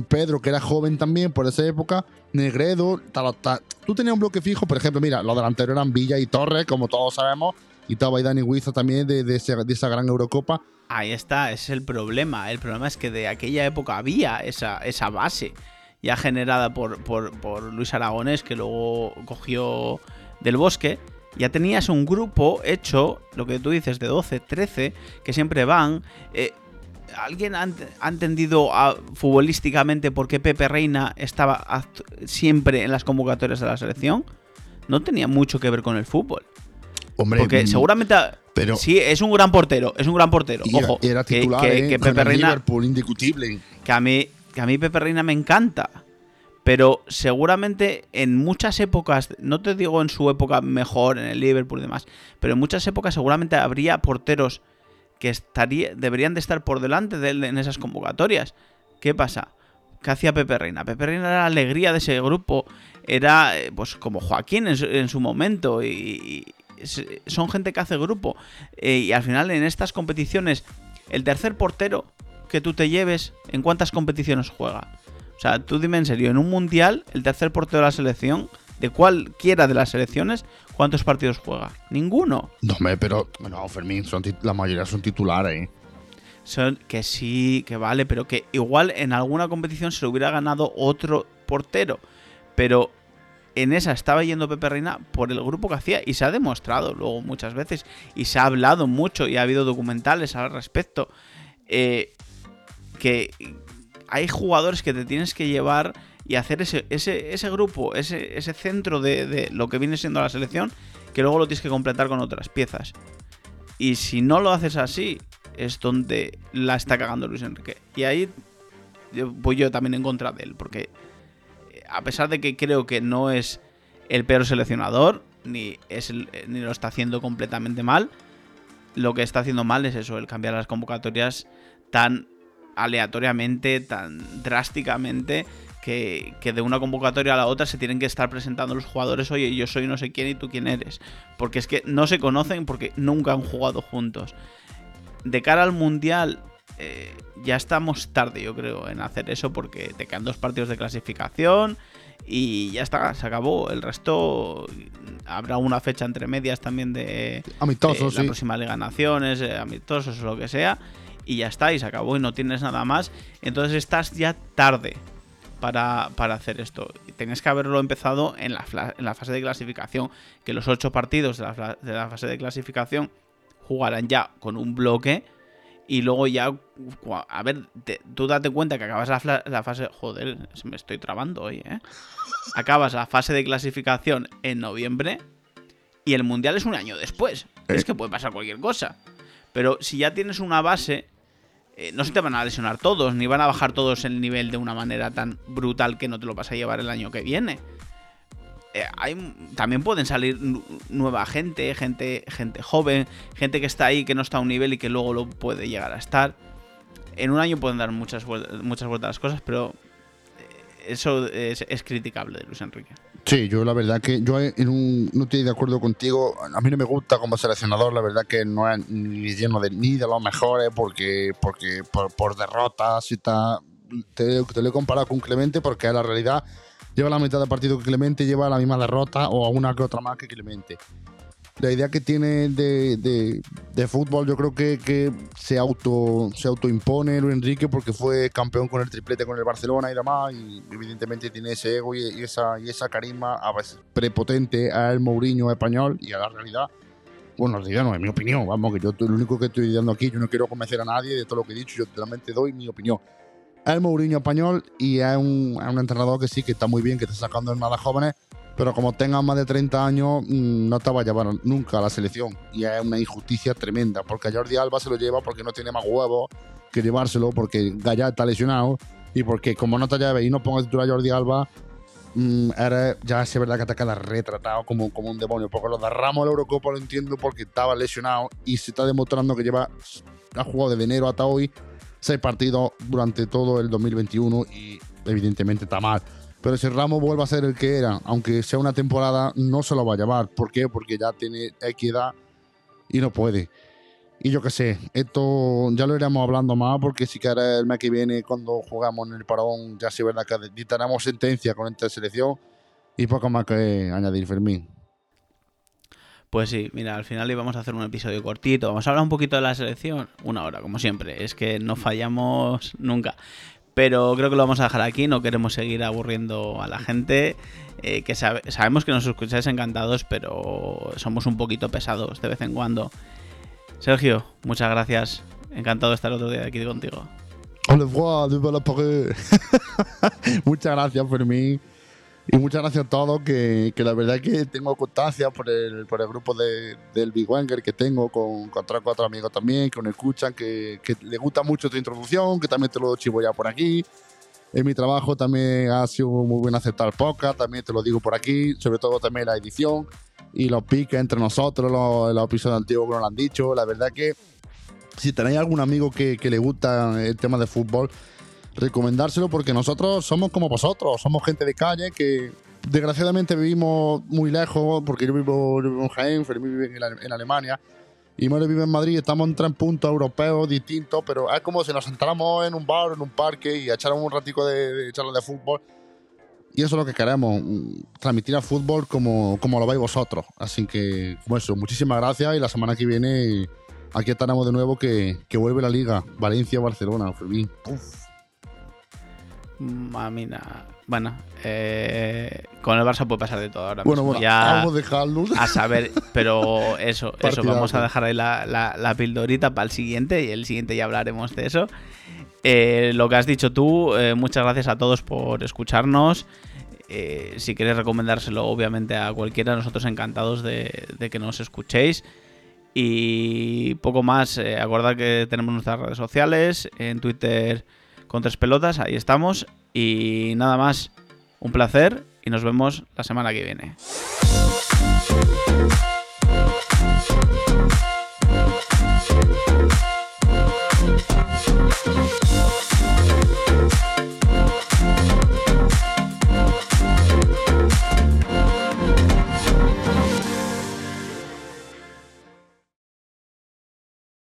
Pedro, que era joven también por esa época, Negredo, tal, tal. Tú tenías un bloque fijo, por ejemplo, mira, los delanteros eran Villa y Torres, como todos sabemos, y estaba ahí Dani Huiza también de, de esa gran Eurocopa. ahí está, ese es el problema. El problema es que de aquella época había esa, esa base ya generada por, por, por Luis Aragonés, que luego cogió del bosque. Ya tenías un grupo hecho, lo que tú dices, de 12, 13, que siempre van. Eh, ¿Alguien ha, ent- ha entendido ah, futbolísticamente por qué Pepe Reina estaba siempre en las convocatorias de la selección? No tenía mucho que ver con el fútbol. Hombre, Porque mm, seguramente. pero- sí, es un gran portero. Es un gran portero. y era, Ojo. era titular, que, ¿eh? que Pepe Reina. Liverpool, indiscutible. Que a mí. Que a mí Pepe Reina me encanta. Pero seguramente en muchas épocas, no te digo en su época mejor, en el Liverpool y demás, pero en muchas épocas seguramente habría porteros que estaría, deberían de estar por delante de él en esas convocatorias. ¿Qué pasa? ¿Qué hacía Pepe Reina? Pepe Reina era la alegría de ese grupo. Era eh, pues como Joaquín en su, en su momento. Y, son gente que hace grupo. Eh, y al final en estas competiciones, el tercer portero que tú te lleves, ¿en cuántas competiciones juega? O sea, tú dime en serio, en un mundial, el tercer portero de la selección, de cualquiera de las selecciones, ¿cuántos partidos juega? Ninguno. No, pero. No, Fermín, son la mayoría son titulares. ¿eh? Son, que sí, que vale, pero que igual en alguna competición se lo hubiera ganado otro portero. Pero en esa estaba yendo Pepe Reina por el grupo que hacía y se ha demostrado luego muchas veces y se ha hablado mucho y ha habido documentales al respecto. eh, que hay jugadores que te tienes que llevar y hacer ese, ese, ese grupo, ese, ese centro de, de lo que viene siendo la selección, que luego lo tienes que completar con otras piezas. Y si no lo haces así, es donde la está cagando Luis Enrique. Y ahí voy yo también en contra de él, porque eh, a pesar de que creo que no es el peor seleccionador, ni, es eh, ni lo está haciendo completamente mal, lo que está haciendo mal es eso, el cambiar las convocatorias tan aleatoriamente, tan drásticamente, que, que de una convocatoria a la otra se tienen que estar presentando los jugadores, oye, yo soy no sé quién y tú quién eres. Porque es que no se conocen porque nunca han jugado juntos. De cara al Mundial, eh, ya estamos tarde, yo creo, en hacer eso porque te quedan dos partidos de clasificación y ya está, se acabó. El resto habrá una fecha entre medias también de, Amistosos, la sí. próxima Liga de Naciones, eh, amistosos o lo que sea, y ya está, y se acabó y no tienes nada más. Entonces estás ya tarde para, para hacer esto. Tenías que haberlo empezado en la, fla- en la fase de clasificación, que los ocho partidos de la, fla- de la fase de clasificación jugaran ya con un bloque. Y luego ya, a ver, te- tú date cuenta que acabas la, fase... Joder, me estoy trabando hoy, ¿eh? Acabas la fase de clasificación en noviembre y el mundial es un año después. Es que puede pasar cualquier cosa. Pero si ya tienes una base, eh, no se te van a lesionar todos, ni van a bajar todos el nivel de una manera tan brutal que no te lo vas a llevar el año que viene. Eh, también pueden salir nu- nueva gente, gente, gente joven, gente que está ahí, que no está a un nivel y que luego lo puede llegar a estar. En un año pueden dar muchas, vuel- muchas vueltas a las cosas, pero eh, eso es, es criticable de Luis Enrique. Sí, yo la verdad que yo un- no estoy de acuerdo contigo. A mí no me gusta como seleccionador, la verdad que no es ni lleno de ni de los mejores porque porque por, derrotas y está te, lo he comparado con Clemente porque la realidad lleva la mitad del partido que Clemente lleva la misma derrota o alguna que otra más que Clemente. La idea que tiene de, de- de fútbol yo creo que, que se auto se autoimpone Luis Enrique porque fue campeón con el triplete con el Barcelona y demás y evidentemente tiene ese ego y, y esa, y esa carisma a veces prepotente al Mourinho español y a la realidad bueno, en realidad no es mi opinión, vamos, que yo lo único que estoy dando aquí, yo no quiero convencer a nadie de todo lo que he dicho, yo solamente doy mi opinión. Es Mourinho español y es un, es un entrenador que sí, que está muy bien, que está sacando en nada jóvenes, pero como tengas más de 30 años, mm, no te va a llevar nunca a la selección. Y es una injusticia tremenda, porque Jordi Alba se lo lleva porque no tiene más huevos que llevárselo, porque Gaya está lesionado, y porque como no te lleves y no pongas titular a Jordi Alba, mm, ya es verdad que te quedas retratado como, como un demonio. Porque lo de Ramos la Eurocopa lo entiendo porque estaba lesionado y se está demostrando que lleva, ha jugado desde enero hasta hoy seis partidos durante todo el 2021 y evidentemente está mal. Pero si Ramos vuelve a ser el que era, aunque sea una temporada, no se lo va a llevar. ¿Por qué? Porque ya tiene equidad y no puede. Y yo qué sé, esto ya lo iremos hablando más porque si quieres el mes que viene cuando jugamos en el parón ya sí verdad que dictaremos sentencia con esta selección y poco más que añadir Fermín. Pues sí, mira, al final íbamos a hacer un episodio cortito. Vamos a hablar un poquito de la selección. Una hora, como siempre. Es que no fallamos nunca. Pero creo que lo vamos a dejar aquí, no queremos seguir aburriendo a la gente. eh, que sabe- sabemos que nos escucháis encantados, pero somos un poquito pesados de vez en cuando. Sergio, muchas gracias. Encantado de estar otro día aquí contigo. Au revoir, Paris. muchas gracias, Fermín. Y muchas gracias a todos, que, que la verdad que tengo constancia por el, por el grupo de, del Big Wanger que tengo con, con tres cuatro amigos también, que nos escuchan, que, que les gusta mucho tu introducción, que también te lo chivo ya por aquí. En mi trabajo también ha sido muy bien aceptar podcast, también te lo digo por aquí, sobre todo también la edición y los piques entre nosotros, los, los episodios antiguos que nos lo han dicho. La verdad que si tenéis algún amigo que, que le gusta el tema de fútbol, recomendárselo porque nosotros somos como vosotros, somos gente de calle que desgraciadamente vivimos muy lejos, porque yo vivo, yo vivo en Jaén, Fermín vive en, en Alemania y Mario vive en Madrid, estamos en tres puntos europeos distintos, pero es como si nos sentáramos en un bar en un parque y echáramos un ratico de, de charla de fútbol. Y eso es lo que queremos, mm, transmitir al fútbol como, como lo veis vosotros. Así que, como eso, muchísimas gracias y la semana que viene aquí estaremos de nuevo que, que vuelve la liga. Valencia-Barcelona, Fermín. Uf. Mamina. Bueno, eh, con el Barça puede pasar de todo ahora Bueno, mismo. bueno, ya vamos a dejarlo. a saber, pero eso, eso, vamos a dejar ahí la, la, la pildorita para el siguiente y el siguiente ya hablaremos de eso. Eh, lo que has dicho tú, eh, muchas gracias a todos por escucharnos. Si queréis recomendárselo, obviamente, a cualquiera, nosotros encantados de, de que nos escuchéis. Y poco más, acordad que tenemos nuestras redes sociales, en Twitter con tres pelotas, ahí estamos. Y nada más, un placer y nos vemos la semana que viene.